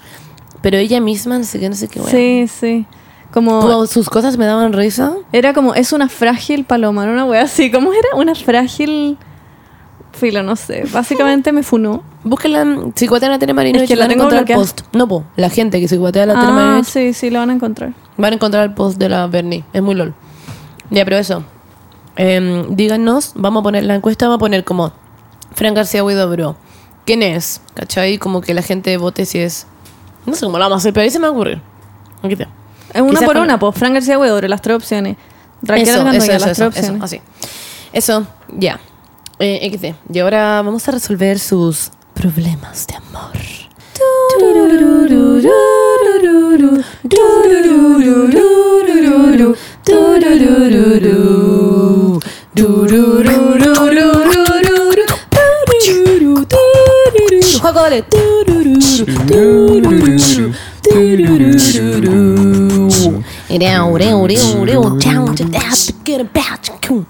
S1: Pero ella misma, no sé qué, no sé qué, bueno.
S4: sí, sí, como,
S1: Como sus cosas me daban risa.
S4: era como, es una frágil paloma, era una wea así, ¿cómo era? Una frágil, filo, no sé, básicamente me funó.
S1: Búsquenla, en- si guatean a Tere Marinovich,
S4: Es que la
S1: van a encontrar el
S4: bloqueada.
S1: post. No, po, la gente que si guatea a la Tere
S4: Ah,
S1: Marinovich,
S4: sí, sí, lo van a encontrar.
S1: van a encontrar el post de la Bernie. Es muy LOL. Ya, pero eso. Em, díganos, vamos a poner la encuesta, vamos a poner como Fran García Guido Bro. ¿Quién es? ¿Cachai? Como que la gente vote si es. No sé cómo la vamos a hacer, pero ahí se me va a ocurrir. Aquí está.
S4: Es una
S1: Quizás
S4: por
S1: con-
S4: una, pues, Fran García Huedore, las tres opciones. Raquel
S1: eso,
S4: Argandoña,
S1: eso,
S4: las
S1: eso,
S4: tres
S1: eso,
S4: opciones.
S1: así. Eso, ya. Eh, XD. Y ahora vamos a resolver sus problemas de amor. Juego, dale.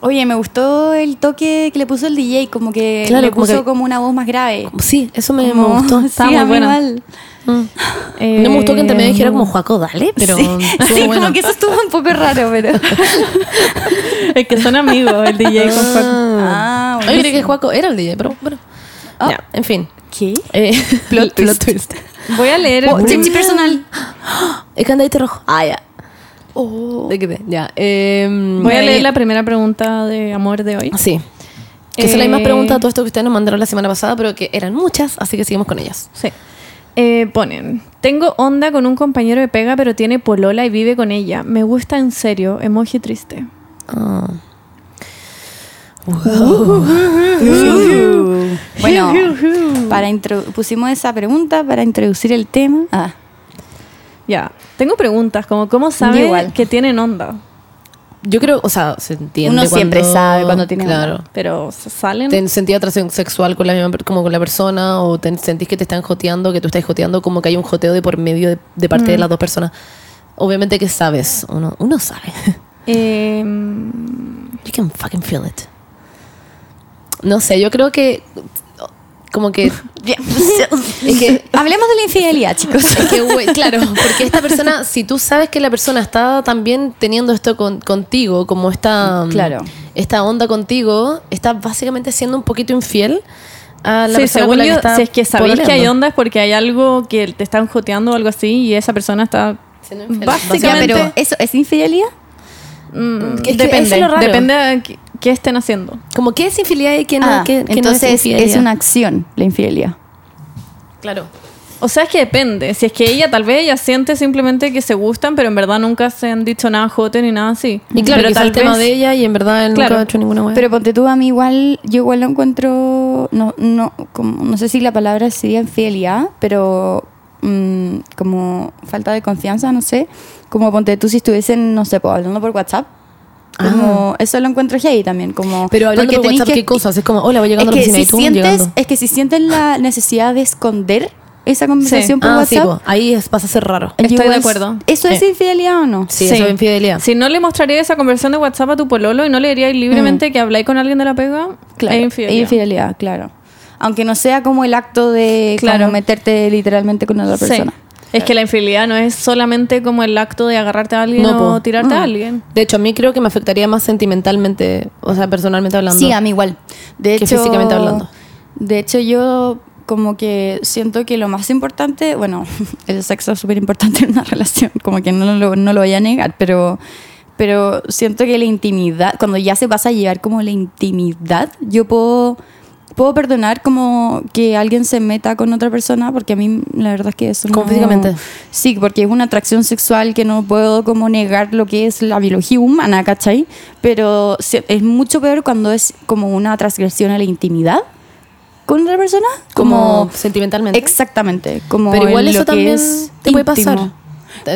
S2: Oye, me gustó el toque que le puso el DJ, como que le puso como una voz más grave.
S1: Sí, eso me, gustó.
S4: Estaba muy. Eh,
S1: No me gustó que medio dijera como Juaco, dale, pero
S2: sí,
S1: bueno.
S2: como que eso estuvo un poco raro, pero...
S4: Es que son amigos, el DJ con Juaco.
S2: Ah,
S1: Ay, creí que. Juaco era el DJ, pero bueno. Ya, en fin.
S2: ¿Qué?
S1: Eh,
S2: Plot twist.
S1: twist.
S4: Voy a leer el
S2: Oh, chichi personal.
S1: El candadito rojo. Ah, ya.
S2: Oh.
S1: ¿De qué? Ya. em,
S4: Voy a
S1: eh,
S4: leer la primera pregunta de amor de hoy.
S1: Sí. Que son las mismas
S4: Eh,
S1: preguntas a todo esto que ustedes nos mandaron la semana pasada, pero que eran muchas, así que seguimos con ellas.
S4: Sí. Eh, ponen, tengo onda con un compañero de pega, pero tiene polola y vive con ella. Me gusta en serio, emoji triste.
S1: Ah.
S2: Bueno, para pusimos esa pregunta para introducir el tema. Ah,
S4: Ya, tengo preguntas, como ¿cómo sabe
S2: igual.
S4: que tienen onda?
S1: Yo creo, o sea, se entiende.
S2: Uno siempre
S1: cuando-
S2: sabe cuando tiene
S1: Claro.
S2: onda.
S4: Pero ¿s- salen.
S1: Ten, sentí atracción sexual con la misma como con la persona o ten- sentís que te están joteando, que tú estás joteando, como que hay un joteo de por medio de, de parte de las dos personas. obviamente que sabes, uno, uno sabe.
S4: Eh,
S1: You can fucking feel it. No sé, yo creo que como que es que
S2: Hablemos de la infidelidad, chicos.
S1: Es que, güey, claro, porque esta persona, si tú sabes que la persona está también teniendo esto con- contigo, como esta,
S2: Claro.
S1: esta onda contigo, está básicamente siendo un poquito infiel a la
S4: sí,
S1: persona
S4: según
S1: con la
S4: yo,
S1: que está
S4: si es que sabéis que hay onda es porque hay algo que te están joteando o algo así y esa persona está
S1: Siendo infiel.
S2: Ya,
S4: básicamente...
S2: pero ¿eso es infidelidad?
S4: Mm,
S1: Es que
S4: depende,
S1: eso es lo raro.
S4: depende de qué, qué estén haciendo.
S1: Como que es infidelidad y que no,
S2: Ah,
S1: que no
S2: entonces
S1: es
S2: es,
S1: infidelidad.
S2: una acción la infidelidad.
S1: Claro.
S4: O sea, es que depende. Si es que ella, tal vez ella siente simplemente que se gustan, pero en verdad nunca se han dicho nada jote ni nada así.
S1: Y claro,
S4: pero
S1: quizás el tema de ella y en verdad él
S4: Claro.
S1: nunca ha hecho ninguna hueá.
S2: Pero ponte tú a mí igual, yo igual lo encuentro, no, no, como, no sé si la palabra sería infidelidad, pero mm, como falta de confianza, no sé. Como ponte tú si estuviesen, no sé, pues, hablando por WhatsApp. Como, eso lo encuentro heavy también, como...
S1: Ah. Pero hablando por WhatsApp, ¿qué cosas? Es como, hola, voy llegando
S2: es
S1: a la
S2: que,
S1: oficina
S2: si
S1: y tú
S2: sientes,
S1: llegando.
S2: es que si sientes la necesidad de esconder esa conversación por
S1: Ah, sí,
S2: WhatsApp,
S1: po, ahí es, pasa a ser raro.
S4: Estoy de acuerdo.
S2: ¿Eso es
S1: Sí.
S2: infidelidad o no?
S1: Sí, eso es infidelidad.
S4: Si no le mostraría esa conversación de WhatsApp a tu pololo y no le dirías libremente que habláis con alguien de la pega,
S2: Claro,
S4: es infidelidad.
S2: infidelidad, claro. Aunque no sea como el acto de
S4: Claro.
S2: como meterte literalmente con otra
S4: Sí. Es que la infidelidad no es solamente como el acto de agarrarte a alguien
S1: No,
S4: o tirarte
S2: Mm.
S4: a alguien.
S1: De hecho, a mí creo que me afectaría más sentimentalmente, o sea, personalmente hablando.
S2: Sí, a mí igual. De
S1: Que
S2: hecho,
S1: físicamente hablando.
S2: De hecho, yo como que siento que lo más importante, bueno, el sexo es súper importante en una relación, como que no lo, no lo voy a negar, pero, pero siento que la intimidad, cuando ya se pasa a llevar como la intimidad, yo puedo, puedo perdonar como que alguien se meta con otra persona, porque a mí la verdad es que eso
S1: ¿Como
S2: no-
S1: físicamente?
S2: Sí, porque es una atracción sexual que no puedo como negar lo que es la biología humana, ¿cachai? Pero es mucho peor cuando es como una transgresión a la intimidad con otra persona.
S1: como,
S2: Como,
S1: sentimentalmente.
S2: exactamente. Como
S1: Pero igual eso también
S2: es
S1: te puede pasar.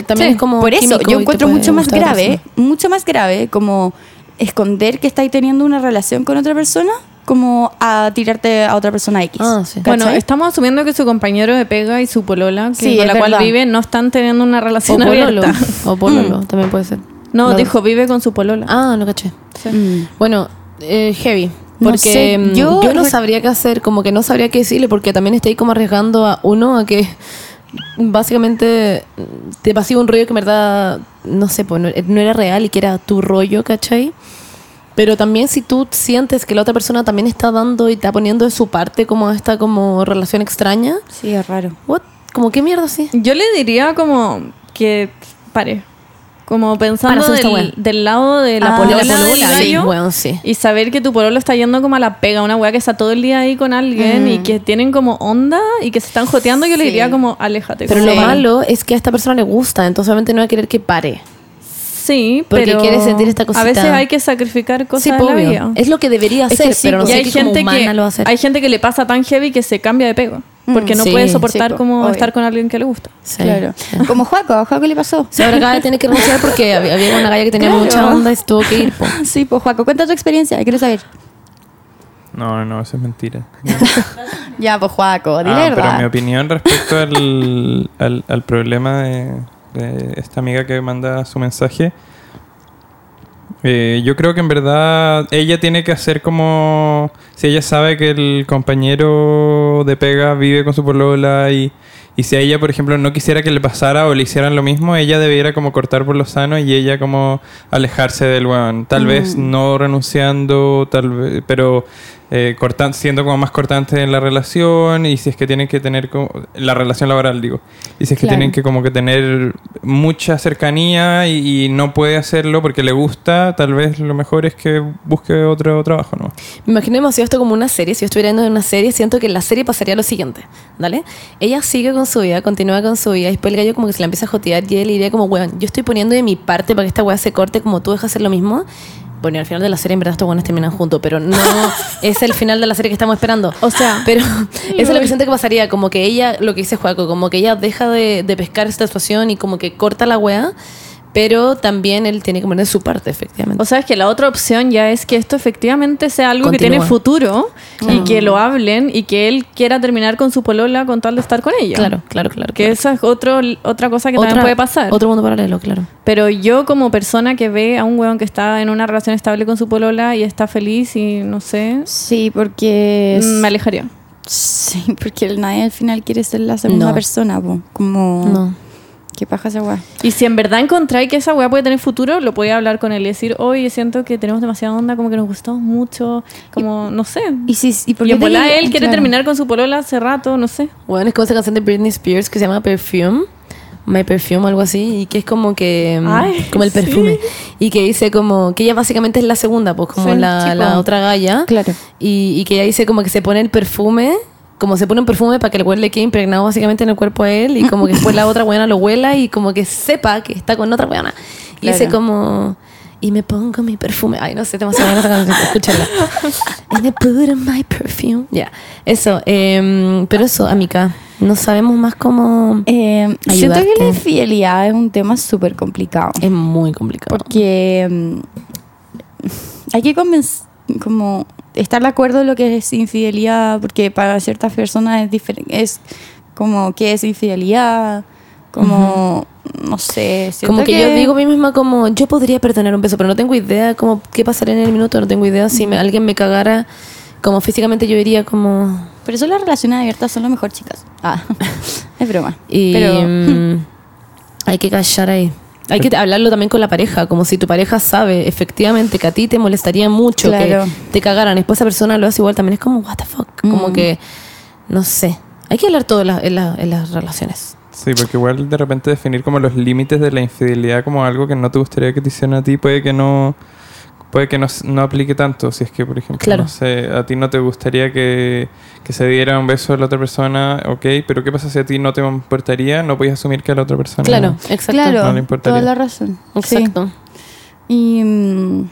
S1: También
S2: Sí,
S1: es como
S2: por eso yo encuentro mucho más grave, mucho más grave como esconder que estáis teniendo una relación con otra persona como a tirarte a otra persona X.
S1: Ah, sí.
S4: Bueno, estamos asumiendo que su compañero de pega y su polola, que
S2: Sí,
S4: con la cual vive, no están teniendo una
S1: O
S4: relación
S1: pololo.
S4: abierta.
S1: O pololo, también puede ser.
S4: No,
S1: Los
S4: dijo, vive con su polola.
S1: Ah, no caché.
S2: Mm.
S1: Bueno, eh, heavy.
S2: No
S1: Porque
S2: sé,
S1: mm,
S2: yo
S1: yo, no sabría qué hacer, como que no sabría qué decirle, porque también estoy como arriesgando a uno a que básicamente mm, te pasiva un rollo que en verdad, no sé, pues no, no era real y que era tu rollo, ¿cachai? Pero también si tú sientes que la otra persona también está dando y está poniendo de su parte como esta como relación extraña,
S2: Sí, es raro.
S1: what? Como qué mierda así.
S4: Yo le diría como que pare. Como pensando del, del lado de la
S2: Ah,
S4: polola,
S2: de la polola,
S1: sí,
S4: gallo,
S1: bueno, sí.
S4: y saber que tu pololo está yendo como a la pega, una weá que está todo el día ahí con alguien y que tienen como onda y que se están joteando, yo le
S2: Sí.
S4: diría como aléjate.
S1: Pero
S4: como
S1: lo
S4: pare.
S1: malo es que a esta persona le gusta, entonces obviamente no va a querer que pare.
S4: Sí,
S1: Porque
S4: pero
S1: quiere sentir esta cosita.
S4: A veces hay que sacrificar cosas
S1: Sí,
S4: de
S1: pues,
S4: la
S1: obvio.
S4: vida.
S1: Es lo que debería
S2: Es
S1: hacer,
S2: que sí,
S1: pero no
S4: y
S1: sé
S4: hay
S1: qué
S4: gente
S1: como humana
S4: que
S1: lo va a hacer.
S4: hay gente que le pasa tan heavy que se cambia de pego porque
S2: Mm,
S4: no
S1: sí,
S4: puede
S1: sí,
S4: soportar
S2: po,
S4: como
S2: obvio.
S4: estar con alguien que le gusta.
S1: Sí.
S2: Claro.
S1: Sí.
S2: Como Juaco, ¿a Juaco le pasó?
S1: Sí, ahora acaba de tener que renunciar porque había, una galla que tenía
S2: Claro.
S1: mucha onda y se tuvo que ir. po.
S2: Sí, pues Juaco, cuenta tu experiencia, quiero saber.
S3: No, no, eso es mentira.
S2: Ya, pues Juaco, dile
S3: Ah, pero mi opinión respecto al, al, al problema de, de esta amiga que manda su mensaje, eh, yo creo que en verdad ella tiene que hacer como... Si ella sabe que el compañero de pega vive con su polola y, y si a ella, por ejemplo, no quisiera que le pasara o le hicieran lo mismo, ella debiera como cortar por lo sano y ella como alejarse del weón. Tal vez no renunciando, tal vez, pero eh, cortan- siendo como más cortante en la relación y si es que tienen que tener como, la relación laboral digo y si es que
S2: Claro.
S3: tienen que como que tener mucha cercanía y, y no puede hacerlo porque le gusta tal vez lo mejor es que busque otro trabajo no
S1: Me imagino demasiado esto como una serie. Si yo estuviera viendo una serie, siento que en la serie pasaría lo siguiente. ¿Dale? Ella sigue con su vida, continúa con su vida. Y después el gallo como que se la empieza a jotear y él diría como, weón, yo estoy poniendo de mi parte para que esta weá se corte como tú dejas hacer lo mismo. Bueno, y al final de la serie en verdad estos buenos terminan juntos, pero no es el final de la serie que estamos esperando.
S4: O sea,
S1: pero eso es lo que siento que pasaría, como que ella, lo que dice Juaco, como que ella deja de, de pescar esta situación y como que corta la weá, Pero también él tiene que poner su parte, efectivamente.
S4: O sea, es que la otra opción ya es que esto efectivamente sea algo que tiene futuro y que lo hablen y que él quiera terminar con su polola con tal de estar con ella.
S1: claro, claro, claro.
S4: Que
S1: claro.
S4: esa es otro, otra cosa que también puede pasar.
S1: Otro mundo paralelo, claro.
S4: Pero yo como persona que ve a un weón que está en una relación estable con su polola y está feliz y no sé,
S2: Sí, porque... es-
S4: me alejaría.
S2: Sí, porque nadie al final quiere ser la segunda
S1: No.
S2: persona, po. Como...
S1: No.
S2: ¿Qué paja esa weá?
S4: Y si en verdad encontráis que esa weá puede tener futuro, lo podía hablar con él y decir, oye, siento que tenemos demasiada onda, como que nos gustamos mucho, como, no sé.
S2: Y, si, y, por
S4: Y
S2: qué
S4: en
S2: te-
S4: él quiere
S2: claro.
S4: terminar con su polola hace rato, no sé.
S1: Bueno, es como esa canción de Britney Spears que se llama Perfume. My Perfume, algo así, y que es como que. mm,
S4: Ay,
S1: como el
S4: sí.
S1: perfume. Y que dice como. que ella básicamente es la segunda, pues como
S4: Sí,
S1: la, la otra galla.
S2: Claro.
S1: Y, y que ella dice como que se pone el perfume. Como se pone un perfume para que el güey le quede impregnado básicamente en el cuerpo a él. Y como que después la otra buena lo huela y como que sepa que está con otra buena. Y
S2: Claro.
S1: dice como. Y me pongo mi perfume. Ay, no sé, demasiado buena esa canción. Escúchala. And I put on my perfume. Ya, eso. em, pero eso, amiga. No sabemos más cómo.
S2: Eh, siento que la infidelidad es un tema súper complicado.
S1: Es muy complicado.
S2: Porque mm, hay que convenc- como estar de acuerdo en lo que es infidelidad, porque para ciertas personas es diferente, es como qué es infidelidad, como no sé,
S1: Como que, yo digo a mí misma como, yo podría perdonar un beso, pero no tengo idea como qué pasaría en el minuto, no tengo idea si me- alguien me cagara, como físicamente yo diría como...
S2: Por eso las relaciones abiertas son lo mejor, chicas. Ah, es broma.
S1: Y
S2: Pero
S1: mm, hay que callar ahí. Hay que hablarlo también con la pareja, como si tu pareja sabe efectivamente que a ti te molestaría mucho
S2: Claro.
S1: que te cagaran, después esa persona lo hace igual, también es como, what the fuck, como
S2: Mm.
S1: que, no sé, hay que hablar todo en, la- en la- en las relaciones.
S3: Sí, porque igual de repente definir como los límites de la infidelidad como algo que no te gustaría que te hicieran a ti puede que no puede que no, no aplique tanto. Si es que, por ejemplo,
S1: Claro.
S3: no sé, a ti no te gustaría que, que se diera un beso a la otra persona, ok, pero ¿qué pasa si a ti no te importaría? No puedes asumir que a la otra persona...
S1: Claro, exacto.
S2: claro,
S3: No le importaría.
S2: toda la razón. Sí.
S1: Exacto.
S2: Y mm,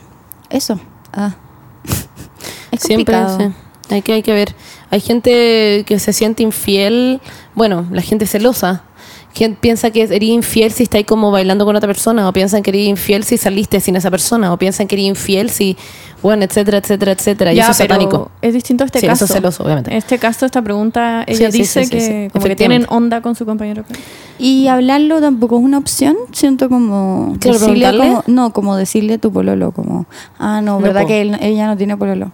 S2: eso. Ah. Es
S1: Siempre, sí. Hay que, hay que ver. Hay gente que se siente infiel. Bueno, la gente celosa. Gente piensa que eres infiel si estáis como bailando con otra persona, o piensan que eres infiel si saliste sin esa persona, o piensan que eres infiel si, bueno, etcétera, etcétera, etcétera. Y
S4: Ya,
S1: eso es satánico.
S4: Es distinto a este
S1: Sí,
S4: caso.
S1: eso es celoso, obviamente.
S4: En este caso, esta pregunta, ella
S1: Sí,
S4: dice
S1: sí, sí,
S4: que
S1: sí.
S4: como que tienen onda con su compañero.
S2: Y hablarlo tampoco es una opción, siento como decirle como, no, como decirle a tu pololo, como, ah, no, verdad que él- ella no tiene pololo.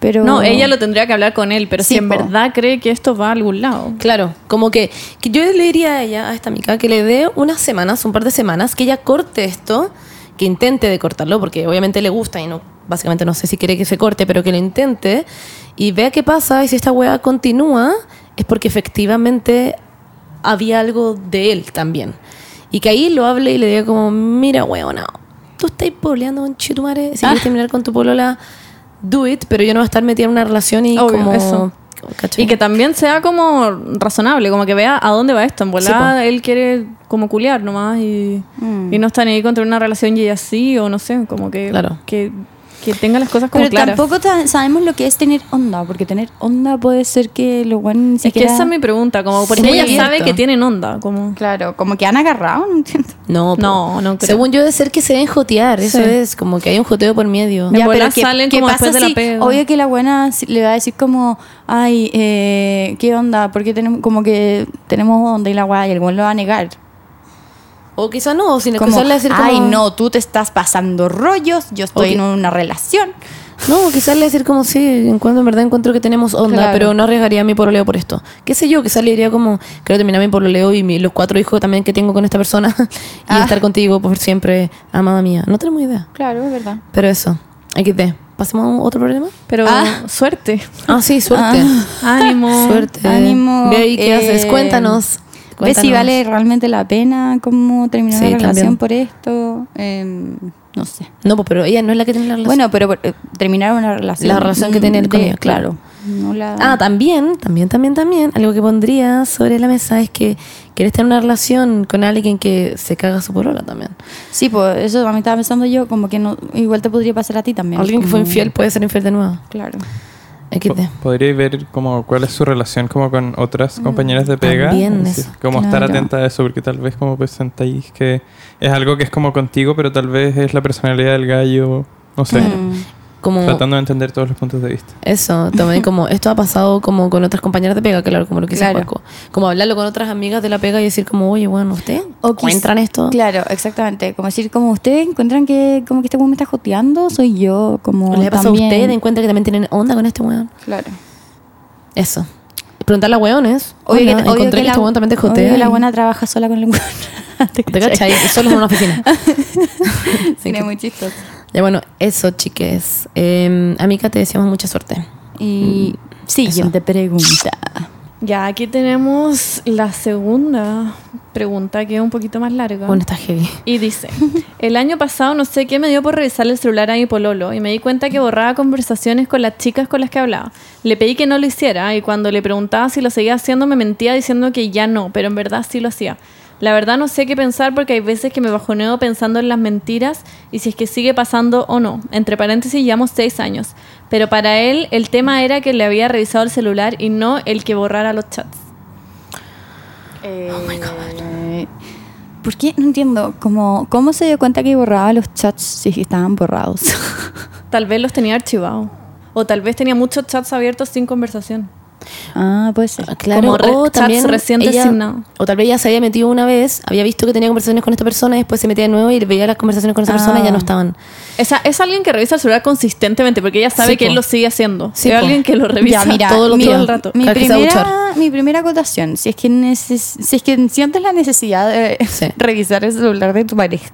S2: Pero
S4: No, ella lo tendría que hablar con él, pero
S2: Sí,
S4: si en
S2: po.
S4: verdad cree que esto va a algún lado.
S1: Claro, como que, que yo le diría a ella, a esta amiga, que le dé unas semanas, un par de semanas, que ella corte esto, que intente de cortarlo, porque obviamente le gusta y no, básicamente no sé si quiere que se corte, pero que lo intente y vea qué pasa y si esta weá continúa, es porque efectivamente había algo de él también. Y que ahí lo hable y le diga como, mira, weona, tú estás pololeando con Chitumare, si quieres terminar con tu polola, do it, pero yo no voy a estar metida en una relación y
S4: Obvio,
S1: como...
S4: eso.
S1: ¿cachai?
S4: Y que también sea como razonable, como que vea a dónde va esto. En volada, él quiere como culiar nomás y,
S2: Mm.
S4: y no está ni ahí contra una relación y ella sí, o no sé, como que,
S1: Claro.
S4: que, que tenga las cosas como
S2: Pero
S4: claras.
S2: tampoco ta- sabemos lo que es tener onda, porque tener onda puede ser que lo bueno ni
S4: Es que
S2: siquiera...
S4: esa es mi pregunta, como porque
S1: Sí,
S4: ella
S1: abierto.
S4: sabe que tienen onda, como...
S2: Claro, como que han agarrado, no entiendo.
S1: No.
S4: No, no creo.
S1: Según yo, debe ser que se deben jotear. Eso
S4: Sí.
S1: es como que hay un joteo por medio.
S4: En bola salen como después de la pega.
S2: Obvio que la buena le va a decir como, ay, eh, ¿qué onda? Porque tenemos, como que tenemos onda y la guay, y el buen lo va a negar.
S1: O quizá no, o sin
S2: Como,
S1: decir como...
S2: ay, no, tú te estás pasando rollos, yo estoy en una relación.
S1: No, quizás le decir como sí, en en verdad encuentro que tenemos onda,
S2: Claro.
S1: pero no arriesgaría mi pololeo por esto. ¿Qué sé yo? Quizás le diría como, quiero terminar mi pololeo y mi- los cuatro hijos también que tengo con esta persona y
S2: Ah.
S1: estar contigo por siempre, amada mía. No tenemos idea.
S2: Claro, es verdad.
S1: Pero eso, XD. ¿Pasemos a otro problema?
S4: Pero
S2: Ah.
S4: suerte.
S1: Ah, sí, suerte.
S4: Ánimo.
S1: Suerte.
S2: Ánimo,
S1: Ve ahí qué
S2: eh,
S1: haces. Cuéntanos.
S2: ¿Ves si vale realmente la pena como terminar
S1: Sí,
S2: una relación
S1: también.
S2: por esto? Em, no sé.
S1: No, pues, pero ella no es la que tiene la relación.
S2: Bueno, pero eh, terminar una relación.
S1: La relación que tiene con ella,
S2: claro. No la,
S1: Ah, también, también, también, también. Algo que pondría sobre la mesa es que quieres tener una relación con alguien que se caga su polola también.
S2: Sí, pues eso a mí estaba pensando yo, como que no, igual te podría pasar a ti también.
S1: Alguien que fue infiel puede ser infiel de nuevo.
S2: Claro.
S1: XD.
S3: Podríais ver como cuál es su relación como con otras compañeras de pega.
S1: También
S3: Es como estar
S2: claro.
S3: atenta a eso, porque tal vez como presentáis que es algo que es como contigo, pero tal vez es la personalidad del gallo, no sé,
S2: Mm.
S1: Como
S3: tratando de entender todos los puntos de vista.
S1: eso, también como esto ha pasado como con otras compañeras de pega, claro, como lo que dice
S2: Claro.
S1: Paco. Como hablarlo con otras amigas de la pega y decir como, oye, bueno, ¿usted
S2: O
S1: encuentran esto?
S2: Claro, exactamente. Como decir, como ustedes encuentran que como que este weón me está joteando, soy yo, como
S1: ¿O les ha pasado a ustedes? ¿Encuentran que también tienen onda con este weón?
S2: Claro.
S1: Eso. Preguntarle a weones. Oye,
S2: que, obvio
S1: encontré
S2: que
S1: que,
S2: la,
S1: este weón también te jotea.
S2: la buena trabaja sola con el weón. ¿Te
S1: ¿Te
S2: cachai?
S1: Solo en una oficina.
S2: Sería muy chistoso.
S1: Ya bueno, eso, chiques. Eh, amiga, te deseamos mucha suerte.
S2: Y siguiente pregunta.
S4: Ya, aquí tenemos la segunda pregunta, que es un poquito más larga.
S1: Bueno, está heavy.
S4: Y dice, el año pasado no sé qué me dio por revisar el celular a mi pololo y me di cuenta que borraba conversaciones con las chicas con las que hablaba. Le pedí que no lo hiciera y cuando le preguntaba si lo seguía haciendo me mentía diciendo que ya no, pero en verdad sí lo hacía. La verdad no sé qué pensar porque hay veces que me bajoneo pensando en las mentiras y si es que sigue pasando o no. Entre paréntesis, llevamos seis años. Pero para él el tema era que le había revisado el celular y no el que borrara los chats.
S2: oh my God. ¿Por qué? No entiendo. Como, ¿Cómo se dio cuenta que borraba los chats si estaban borrados?
S4: Tal vez los tenía archivados. O tal vez tenía muchos chats abiertos sin conversación.
S2: Ah, puede ser.
S1: Claro,
S4: Como re-
S1: o también
S4: recién
S1: ella-. O tal vez ella se había metido una vez, había visto que tenía conversaciones con esta persona, y después se metía de nuevo y veía las conversaciones con esa persona y ya no
S2: Ah.
S1: estaban.
S4: Esa, es alguien que revisa el celular consistentemente porque ella sabe
S1: Sí,
S4: que
S1: po.
S4: él lo sigue haciendo.
S1: Sí,
S4: es
S1: po.
S4: alguien que lo revisa
S2: Ya, mira,
S4: todo, lo-
S2: mira,
S4: todo el rato.
S2: Mi primera, mi primera acotación, si es que neces- si es que sientes la necesidad de
S1: Sí.
S2: revisar el celular de tu pareja.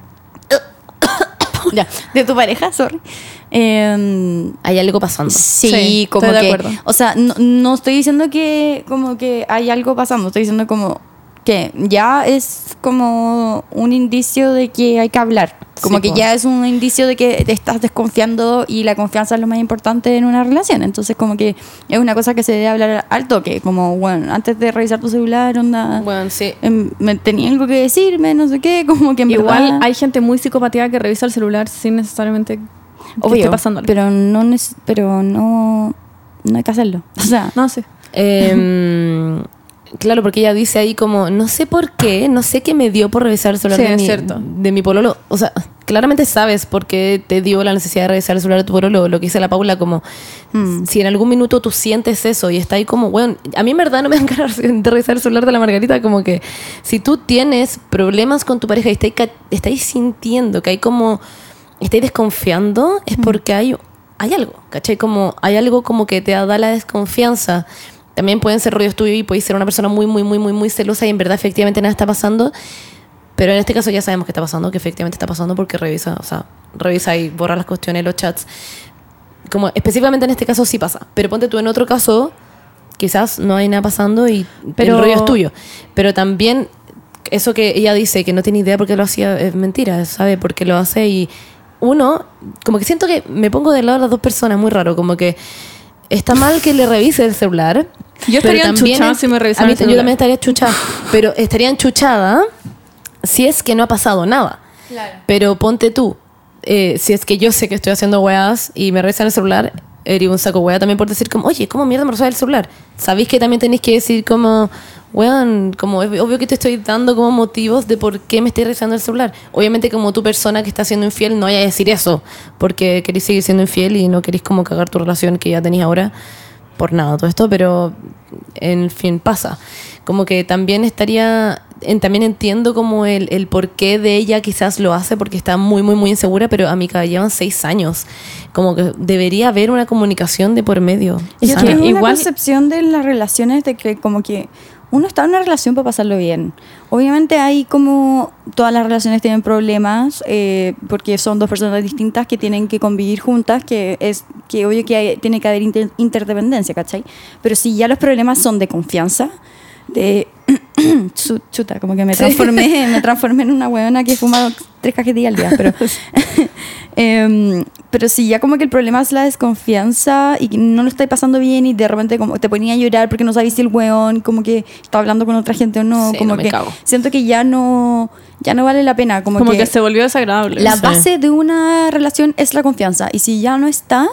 S2: ya, de tu pareja, sorry. Em,
S1: Hay algo pasando.
S2: Sí,
S4: Sí,
S2: como
S4: estoy de
S2: que,
S4: acuerdo.
S2: o sea, no, no estoy diciendo que como que hay algo pasando, estoy diciendo como que ya es como un indicio de que hay que hablar, como
S1: Sí,
S2: que
S1: po.
S2: ya es un indicio de que te estás desconfiando y la confianza es lo más importante en una relación, entonces como que es una cosa que se debe hablar al toque, como bueno, antes de revisar tu celular, onda,
S1: Bueno, sí.
S2: em, me tenía algo que decirme, no sé qué, como que en
S4: Igual
S2: verdad-
S4: hay gente muy psicopatía que revisa el celular sin necesariamente
S2: obvio, pero no, pero no, no hay que hacerlo, o sea,
S4: No sé.
S1: Em, claro, porque ella dice ahí como, no sé por qué, no sé qué me dio por revisar el celular
S4: Sí,
S1: de, mi,
S4: cierto.
S1: de mi pololo. O sea, claramente sabes por qué te dio la necesidad de revisar el celular de tu pololo. Lo que dice la Paula, como,
S2: Mm.
S1: si en algún minuto tú sientes eso y está ahí como, bueno, a mí en verdad no me dan ganas de revisar el celular de la Margarita, como que si tú tienes problemas con tu pareja y estáis, estáis sintiendo que hay como, estáis desconfiando, es porque hay, hay algo, ¿cachai? Como, hay algo como que te da la desconfianza. También pueden ser rollos tuyos y puedes ser una persona muy, muy, muy, muy, muy celosa y en verdad efectivamente nada está pasando. Pero en este caso ya sabemos que está pasando, que efectivamente está pasando porque revisa, o sea, revisa y borra las cuestiones, los chats. Como específicamente en este caso sí pasa. Pero ponte tú en otro caso, quizás no hay nada pasando y
S4: Pero-
S1: el rollo es tuyo. Pero también eso que ella dice, que no tiene idea por qué lo hacía, es mentira, sabe por qué lo hace y uno, como que siento que me pongo del lado de las dos personas, muy raro, como que está mal que le revise el celular.
S4: Yo estaría enchuchada
S1: es-
S4: si me revisaran
S1: a mí
S4: el
S1: Yo
S4: celular.
S1: también estaría enchuchada, pero estaría enchuchada si es que no ha pasado nada. Pero ponte tú, eh, si es que yo sé que estoy haciendo weas y me revisan el celular, eres un saco wea también por decir como, oye, ¿cómo mierda me resuelve el celular? Sabéis que también tenéis que decir como, weón, como es obvio que te estoy dando como motivos de por qué me estoy revisando el celular. Obviamente como tu persona que está siendo infiel no vaya a decir eso, porque queréis seguir siendo infiel y no queréis como cagar tu relación que ya tenéis ahora por nada todo esto, pero en fin pasa. Como que también estaría, en- también entiendo como el, el porqué de ella quizás lo hace porque está muy, muy, muy insegura, pero amiga, llevan seis años. Como que debería haber una comunicación de por medio. Sana.
S2: tengo
S4: igual-
S2: una concepción de las relaciones de que como que uno está en una relación para pasarlo bien. Obviamente hay como todas las relaciones tienen problemas eh, porque son dos personas distintas que tienen que convivir juntas, que es que obvio que hay- tiene que haber inter- interdependencia, ¿cachai? Pero si ya los problemas son de confianza, de Chu- chuta, como que me transformé, me transformé en una huevona que fuma tres cajetillas al día, pero Em, pero si ya como que el problema es la desconfianza y que no lo estáis pasando bien y de repente como te ponía a llorar porque no sabías si el weón como que está hablando con otra gente o no,
S1: Sí,
S2: como
S1: no me
S2: que
S1: cago.
S2: siento que ya no ya no vale la pena, como,
S4: Como,
S2: que,
S4: que, se volvió desagradable.
S2: la
S1: Sí.
S2: base de una relación es la confianza y si ya no está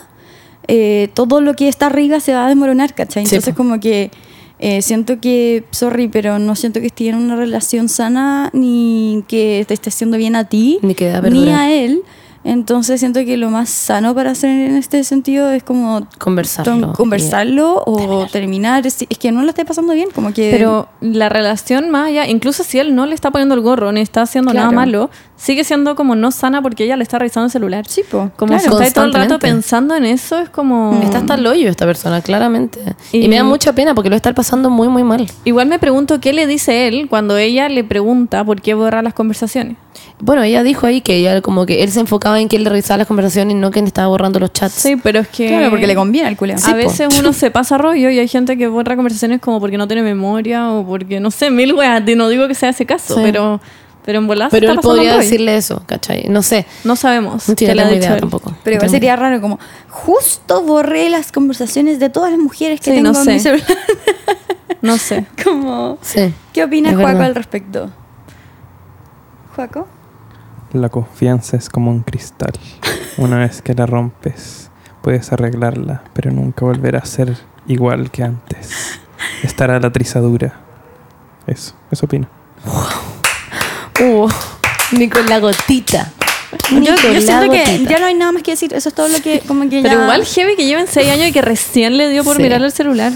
S2: eh, todo lo que está arriba se va a desmoronar, ¿cachai?
S1: Sí,
S2: Entonces
S1: po.
S2: como que eh, siento que, sorry, pero no siento que esté en una relación sana ni que te esté haciendo bien a ti,
S1: Ni que
S2: ni a él. Entonces siento que lo más sano para hacer en este sentido es como
S1: Conversarlo.
S2: conversarlo o terminar. Es, es que no lo esté pasando bien, como que...
S4: Pero la relación más allá, incluso si él no le está poniendo el gorro ni está haciendo nada malo, sigue siendo como no sana porque ella le está revisando el celular.
S2: Sí, po,
S4: Como
S2: claro.
S4: si está todo el rato pensando en eso, es como...
S1: Está hasta el hoyo esta persona, claramente. Y,
S4: Y-
S1: me da mucha pena porque lo está pasando muy, muy mal.
S4: Igual me pregunto qué le dice él cuando ella le pregunta por qué borra las conversaciones.
S1: Bueno, ella dijo ahí que ella como que él se enfocaba en que él le revisaba las conversaciones y no que él estaba borrando los chats.
S4: Sí, pero es que...
S2: Claro, porque le conviene al culeo.
S4: a veces uno se pasa rollo y hay gente que borra conversaciones como porque no tiene memoria o porque, no sé, mil weas. y No digo que sea ese caso,
S1: Sí.
S4: pero, pero en volar se
S1: Pero él podría decirle eso, ¿cachai? No sé.
S4: No sabemos
S1: No
S4: qué
S1: tiene
S4: le ha
S1: tengo
S4: dicho
S1: idea
S4: él.
S1: tampoco.
S2: Pero igual sería raro como, justo borré las conversaciones de todas las mujeres que
S4: Sí,
S2: tengo
S4: no
S2: en
S4: sé.
S2: mi celular.
S4: No sé.
S2: como,
S1: Sí.
S2: ¿qué opina
S1: es
S2: Juaco al respecto? ¿Juaco?
S3: La confianza es como un cristal. Una vez que la rompes, puedes arreglarla, pero nunca volverá a ser igual que antes. Estará la trizadura. Eso, eso opino.
S1: Uh, ni con la gotita. Ni
S2: Yo,
S1: con
S2: yo
S1: la
S2: siento que
S1: gotita.
S2: ya no hay nada más que decir. Eso es todo lo que como que
S4: Pero
S2: ya...
S4: igual heavy que lleven 6 años y que recién le dio por
S1: Sí.
S4: mirar el celular.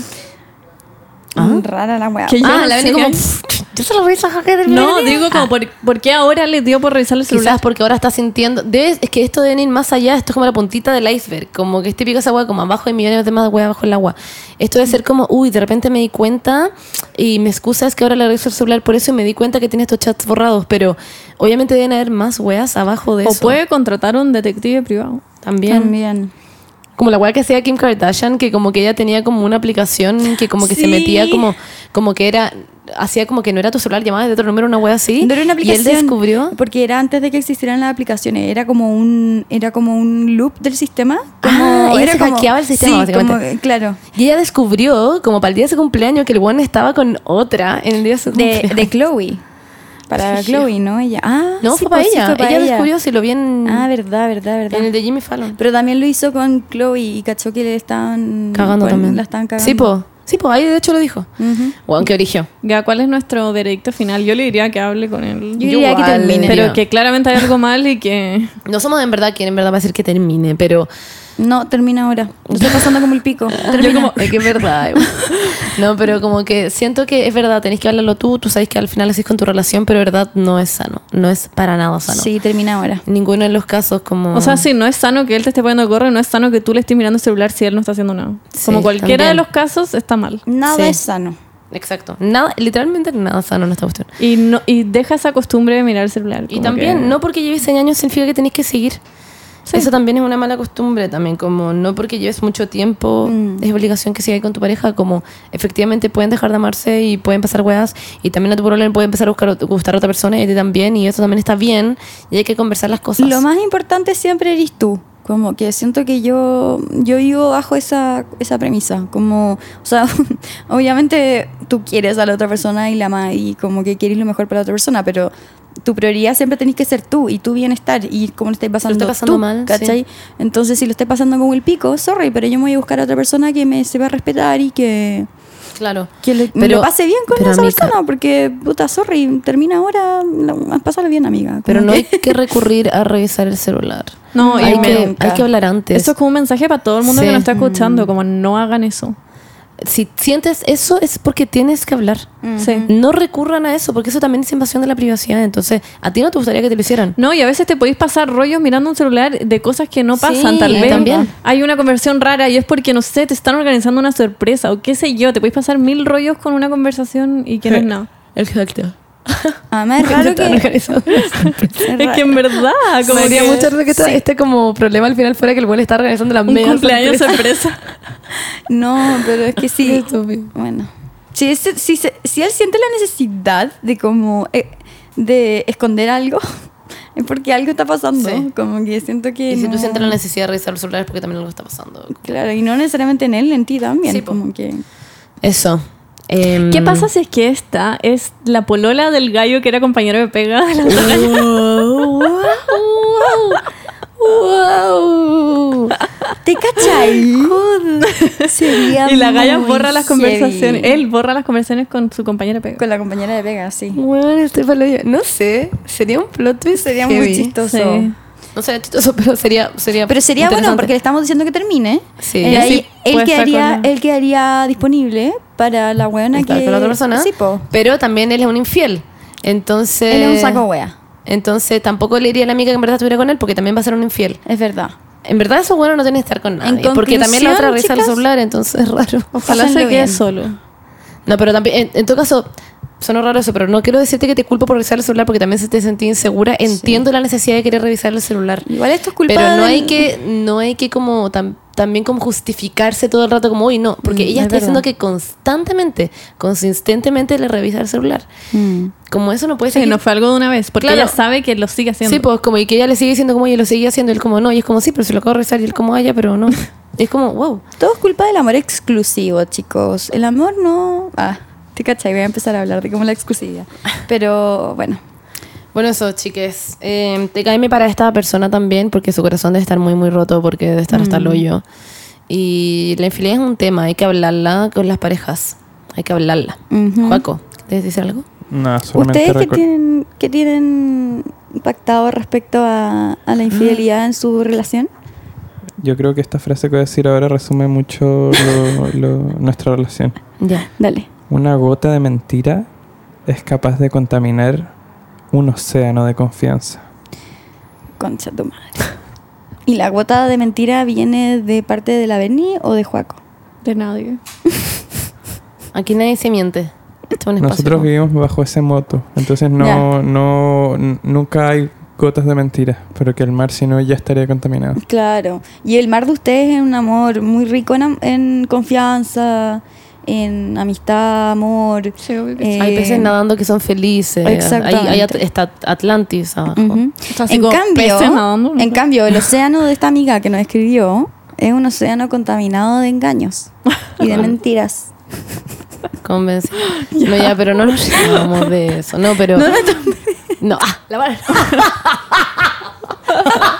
S2: Mm, Rara la weá.
S4: Que
S1: Ah,
S4: llevan
S1: la
S4: seis
S1: como...
S4: años.
S1: Yo se lo reviso a del
S4: No, digo como
S1: Ah.
S4: por, ¿por qué ahora le dio por revisar el celular?
S1: Quizás porque ahora está sintiendo. Debe, es que esto debe ir más allá. Esto es como la puntita del iceberg. Como que es típico esa agua, como abajo hay millones de más agua abajo el agua. Esto debe ser como, uy, de repente me di cuenta y me excusa es que ahora le reviso el celular por eso y me di cuenta que tiene estos chats borrados. Pero obviamente deben haber más weas abajo de
S4: o
S1: eso.
S4: puede contratar un detective privado.
S1: también.
S2: También.
S1: Como la wea que hacía Kim Kardashian, que como que ella tenía como una aplicación que como que se metía como, como que era, hacía como que no era tu celular, llamaba de otro número, una wea así.
S2: No era una aplicación.
S1: Y él descubrió.
S2: Porque era antes de que existieran las aplicaciones. Era como un, era como un loop del sistema. Como,
S1: Ah,
S2: era
S1: se
S2: como,
S1: hackeaba el sistema,
S2: sí,
S1: básicamente.
S2: como- claro.
S1: Y ella descubrió, como para el día de su cumpleaños, que el one estaba con otra en el día de su
S2: De,
S1: cumpleaños.
S2: de Chloe. Para
S1: Sí.
S2: Chloe, ¿no? Ella. Ah,
S1: no,
S2: sí,
S1: fue para
S2: pues, sí,
S1: ella.
S2: fue para
S1: ella,
S2: ella.
S1: descubrió, si lo vi en,
S2: Ah, verdad, verdad, verdad.
S1: en el de Jimmy Fallon.
S2: Pero también lo hizo con Chloe y cachó que le estaban
S1: Cagando
S2: bueno,
S1: también.
S2: La estaban cagando.
S1: Sí, po. Sí, po, ahí de hecho lo dijo.
S2: Ujú.
S1: Juan, que originó.
S4: Ya, ¿cuál es nuestro veredicto final? Yo le diría que hable con él.
S2: Yo diría que
S1: igual,
S2: termine.
S4: Pero que claramente hay algo mal y que...
S1: No somos en verdad quien en verdad va a decir que termine, pero
S2: No, termina ahora. Estoy pasando como el pico.
S1: yo
S2: Termina.
S1: como, es que es verdad. no, pero como que siento que es verdad, tenés que hablarlo tú, tú sabes que al final así es con tu relación, pero verdad no es sano, no es para nada sano.
S2: Sí, termina ahora.
S1: Ninguno de los casos como...
S4: O sea, sí, no es sano que él te esté poniendo y no es sano que tú le estés mirando el celular si él no está haciendo nada.
S1: Sí,
S4: Como cualquiera
S1: también.
S4: de los casos, está mal.
S2: Nada
S1: Sí.
S2: es sano.
S1: Exacto. Nada, literalmente nada sano en esta cuestión.
S4: Y, no, y deja esa costumbre de mirar el celular.
S1: Y también,
S4: que-
S1: no porque lleves 100 años significa que tenés que seguir. Eso también es una mala costumbre también, como no porque lleves mucho tiempo
S2: Mm.
S1: es obligación que sigas con tu pareja, como efectivamente pueden dejar de amarse y pueden pasar weas y también a tu problema puede empezar a buscar, gustar a otra persona y a ti también y eso también está bien y hay que conversar las cosas.
S2: Lo más importante siempre eres tú. Como que siento que yo, yo vivo bajo esa, esa premisa. Como, o sea, obviamente tú quieres a la otra persona y la amas y como que quieres lo mejor para la otra persona, pero tu prioridad siempre tenés que ser tú y tu bienestar y cómo lo estáis pasando, tú,
S1: mal,
S2: ¿cachai? Entonces, si lo estáis pasando como el pico, sorry, pero yo me voy a buscar a otra persona que me sepa respetar y que,
S1: Claro.
S2: que le- me lo pase bien con esa
S1: amiga-
S2: persona, porque, puta, sorry, termina ahora, lo- pásalo bien, amiga.
S1: Pero no hay
S2: que-
S1: recurrir a revisar el celular.
S4: No,
S1: hay, que,
S2: nunca.
S1: hay que hablar antes.
S4: Eso es como un mensaje para todo el mundo
S1: Sí.
S4: que nos está escuchando, como no hagan eso.
S1: Si sientes eso es porque tienes que hablar.
S4: Sí.
S1: No recurran a eso, porque eso también es invasión de la privacidad. Entonces, a ti no te gustaría que te lo hicieran.
S4: No, y a veces te podéis pasar rollos mirando un celular de cosas que no pasan,
S1: Sí,
S4: tal vez.
S1: también.
S4: Hay una conversación rara y es porque, no sé, te están organizando una sorpresa o qué sé yo. Te podéis pasar mil rollos con una conversación y que no es nada.
S1: Exacto.
S2: Además, es raro que...
S4: Es que en verdad, como
S1: Me daría
S4: que
S1: mucha risa que esta- este como problema al final fuera que el güey le está organizando la media
S4: cumpleaños
S1: sorpresa.
S4: sorpresa.
S2: No, pero es que sí.
S1: Qué estúpido.
S2: Bueno. Si, es- si, se- si él siente la necesidad de como eh, de esconder algo, es porque algo está pasando.
S1: Sí.
S2: Como que siento que.
S1: Y si tú
S2: no-
S1: sientes la necesidad de revisar el celular es porque también algo está pasando.
S2: Claro, y no necesariamente en él, en ti también.
S1: Sí, po.
S2: como que.
S1: Eso. Em,
S4: ¿Qué pasa si es que esta es la polola del gallo que era compañero de pega de
S1: Wow, wow, wow.
S2: ¿Te cachai? Sería
S4: Y la Gaya
S2: muy
S4: borra las
S2: heavy.
S4: conversaciones. Él borra las conversaciones con su compañera pega.
S2: Con la compañera de Vega, sí.
S1: Bueno, este palo yo- No sé, sería un plot twist.
S2: Sería muy chistoso.
S4: Sí.
S1: No sería chistoso, pero sería. sería
S2: Pero sería bueno porque le estamos diciendo que termine.
S1: Sí.
S2: Eh,
S1: Y
S4: así
S2: ahí él, quedaría,
S4: con-
S2: él quedaría disponible para la buena
S1: estar
S2: que...
S1: con la otra persona.
S2: Sí, po.
S1: Pero también él es un infiel. Entonces.
S2: Él es un saco wea.
S1: Entonces tampoco le diría a la amiga que en verdad estuviera con él porque también va a ser un infiel.
S2: Es verdad.
S1: En verdad eso bueno no tiene que estar con nadie. Porque también la otra revisa el celular, entonces es raro.
S4: Ojalá se quede
S2: bien.
S4: solo.
S1: No, pero también, en, en todo caso, suena raro eso, pero no quiero decirte que te culpo por revisar el celular porque también se te sentí insegura. Entiendo la necesidad de querer revisar el celular.
S2: Igual esto es culpa
S1: Pero no
S2: del-
S1: hay que, no hay que como tam- también como justificarse todo el rato como, uy, no, porque
S2: Mm,
S1: ella
S2: es
S1: está diciendo que constantemente, consistentemente le revisa el celular.
S2: Mm.
S1: Como eso no puede
S4: Sí,
S1: ser.
S4: no fue algo de una vez. Porque
S1: Claro.
S4: ella sabe que lo sigue haciendo.
S1: Sí, pues como y que ella le sigue diciendo como ella lo sigue haciendo, y él como no, y es como sí, pero se lo acabo de revisar y él como ah, ya, pero no. Y es como, wow.
S2: Todo es culpa del amor exclusivo, chicos. El amor no... Ah, te cachai, voy a empezar a hablar de cómo la exclusividad. Pero bueno,
S1: Bueno, eso, chiques. Eh, te caeme para esta persona también, porque su corazón debe estar muy, muy roto, porque debe estar hasta el hoyo. Y la infidelidad es un tema, hay que hablarla con las parejas. Hay que hablarla.
S2: Ujú.
S1: Juaco, ¿quieres decir algo?
S3: No, solamente
S2: ¿ustedes qué tienen, qué tienen pactado respecto a, a la infidelidad en su relación?
S3: Yo creo que esta frase que voy a decir ahora resume mucho lo- lo- nuestra relación.
S1: Ya.
S2: Dale.
S3: Una gota de mentira es capaz de contaminar un océano de confianza.
S2: Concha tu madre. ¿Y la gota de mentira viene de parte de la Berni o de Juaco?
S4: De nadie.
S1: Aquí nadie se miente. Esto es un espacio
S3: Nosotros
S1: como-
S3: vivimos bajo ese moto, entonces no,
S2: Ya.
S3: no, nunca hay gotas de mentira, pero que el mar si no ya estaría contaminado.
S2: Claro. Y el mar de ustedes es un amor muy rico en, am- en confianza, en amistad, amor.
S4: Sí.
S2: Eh,
S1: Hay peces nadando que son felices.
S2: Exactamente.
S1: Hay, hay at- está Atlantis abajo.
S2: Ujú.
S4: Está así
S2: En
S4: como
S2: cambio,
S4: peces nadando, ¿no?
S2: en cambio, el océano de esta amiga que nos escribió es un océano contaminado de engaños y de mentiras.
S1: Convence. No, ya, pero no nos llamamos de eso. No, pero.
S2: No, no,
S1: No, ah, la vara.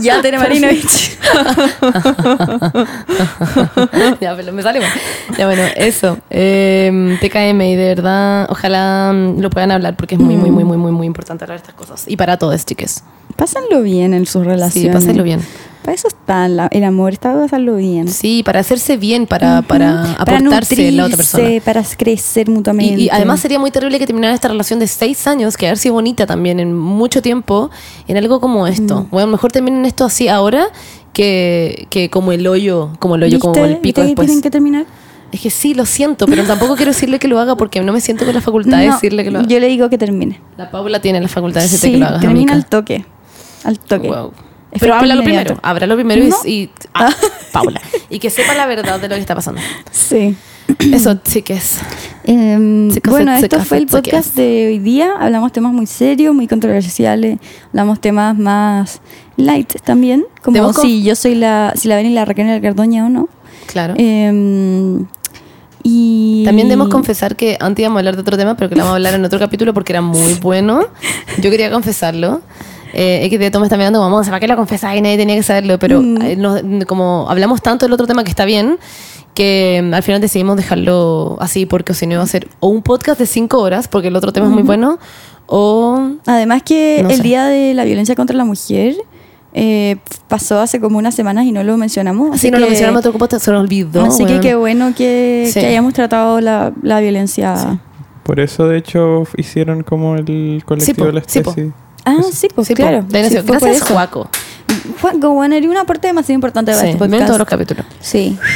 S2: Ya, Tere Marinovich.
S1: ya, pero me sale mal. Ya, bueno, eso. Eh, TKM, y de verdad, ojalá mm, lo puedan hablar porque es muy, muy, muy, muy, muy, muy importante hablar de estas cosas. Y para todos, chiques.
S2: Pásenlo bien en sus
S1: Sí,
S2: relaciones.
S1: pásenlo bien.
S2: Para eso está la- el amor, está para pasarlo bien.
S1: Sí, para hacerse bien, para, para
S2: Para
S1: aportarse la otra persona.
S2: nutrirse, para crecer mutuamente.
S1: Y, y además sería muy terrible que terminara esta relación de seis años, que haber sido bonita también en mucho tiempo, en algo como esto.
S2: Mm.
S1: Bueno, mejor terminen esto así ahora que, que como el hoyo, como el hoyo, como
S2: ¿Viste?
S1: el pico
S2: ¿Viste que
S1: después.
S2: tienen que terminar?
S1: Es que sí, lo siento, pero tampoco quiero decirle que lo haga porque no me siento con la facultad de
S2: No,
S1: decirle que lo haga.
S2: Yo le digo que termine.
S1: La Paula tiene la facultad de decirte
S2: Sí,
S1: que lo hagas.
S2: termina
S1: amiga.
S2: al toque. Al toque.
S1: Wow.
S2: Efecto
S1: Pero háblalo
S2: inmediato.
S1: primero, háblalo primero y-
S2: No.
S1: y, ah, Paula. Y que sepa la verdad de lo que está pasando.
S2: Sí.
S1: Eso sí que es.
S2: Em,
S1: Chicos,
S2: bueno, esto fue el podcast de hoy día. Hablamos temas muy serios, muy controversiales. Hablamos temas más light también. Como si yo soy la, si la ven y la Raquel la Cardoña o no.
S1: Claro.
S2: Em, y
S1: También debemos confesar que antes íbamos a hablar de otro tema, pero que lo vamos a hablar en otro capítulo porque era muy bueno. Yo quería confesarlo. Eh, es que de todo me está mirando como, ¿para qué lo confesás? Y nadie tenía que saberlo. Pero
S2: Mm.
S1: eh, nos- como hablamos tanto del otro tema que está bien, que mm, al final decidimos dejarlo así porque si no iba a ser o un podcast de cinco horas, porque el otro tema es muy bueno, o...
S2: Además que
S1: No
S2: el
S1: sé.
S2: día de la violencia contra la mujer eh, pasó hace como unas semanas y no lo mencionamos.
S1: Así no lo
S2: que-
S1: mencionamos en otro podcast, se nos olvidó.
S2: Así que
S1: weón.
S2: qué bueno que,
S1: Sí.
S2: que hayamos tratado la, la violencia.
S3: Por eso, de hecho, hicieron como el colectivo
S1: po,
S3: La
S1: sí, po.
S3: Especie.
S2: Ah, sí, pues
S1: Sí, po,
S2: claro.
S1: de
S2: Sí,
S1: Gracias. Juaco.
S2: Juan bueno, era una parte demasiado importante de
S1: Sí,
S2: este
S1: ven
S2: podcast.
S1: todos los capítulos.
S2: Sí.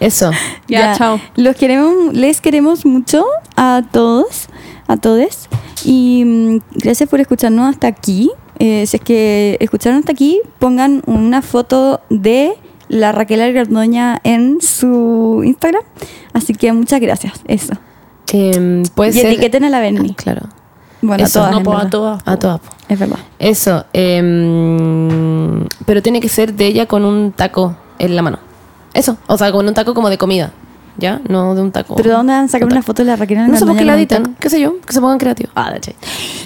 S1: Eso.
S4: Ya, chao.
S2: Los queremos, les queremos mucho a todos, a todos. Y mm, gracias por escucharnos hasta aquí. Eh, si es que escucharon hasta aquí, pongan una foto de la Raquel Algardoña en su Instagram. Así que muchas gracias. Eso.
S1: Em, puede
S2: y
S1: ser...
S2: etiqueten a la Berni.
S1: Claro.
S2: Bueno,
S1: Eso,
S2: a todas.
S1: no, po, a
S4: todas.
S1: A todas.
S2: Es verdad.
S1: Eso. em, pero tiene que ser de ella con un taco en la mano. Eso. O sea, con un taco como de comida. ¿ya? No de un taco.
S2: ¿Pero dónde van a sacar una foto de la Raquel
S1: No sé por qué la editan, qué sé yo, que se pongan creativos. Ah, de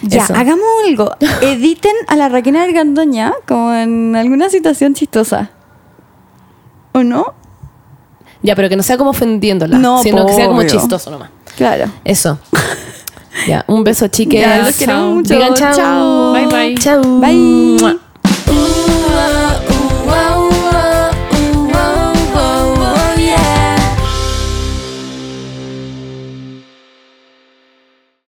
S2: Ya,
S1: Eso.
S2: hagamos algo. Editen a la Raquel Argandoña como en alguna situación chistosa. ¿O no?
S1: Ya, pero que no sea como ofendiéndola,
S2: No,
S1: sino que sea como
S2: obvio.
S1: chistoso nomás.
S2: Claro.
S1: Eso. ya, un beso, chiques.
S2: Ya, los queremos mucho.
S1: Digan chao.
S2: Chao.
S4: Bye, bye.
S1: Chao.
S2: Bye.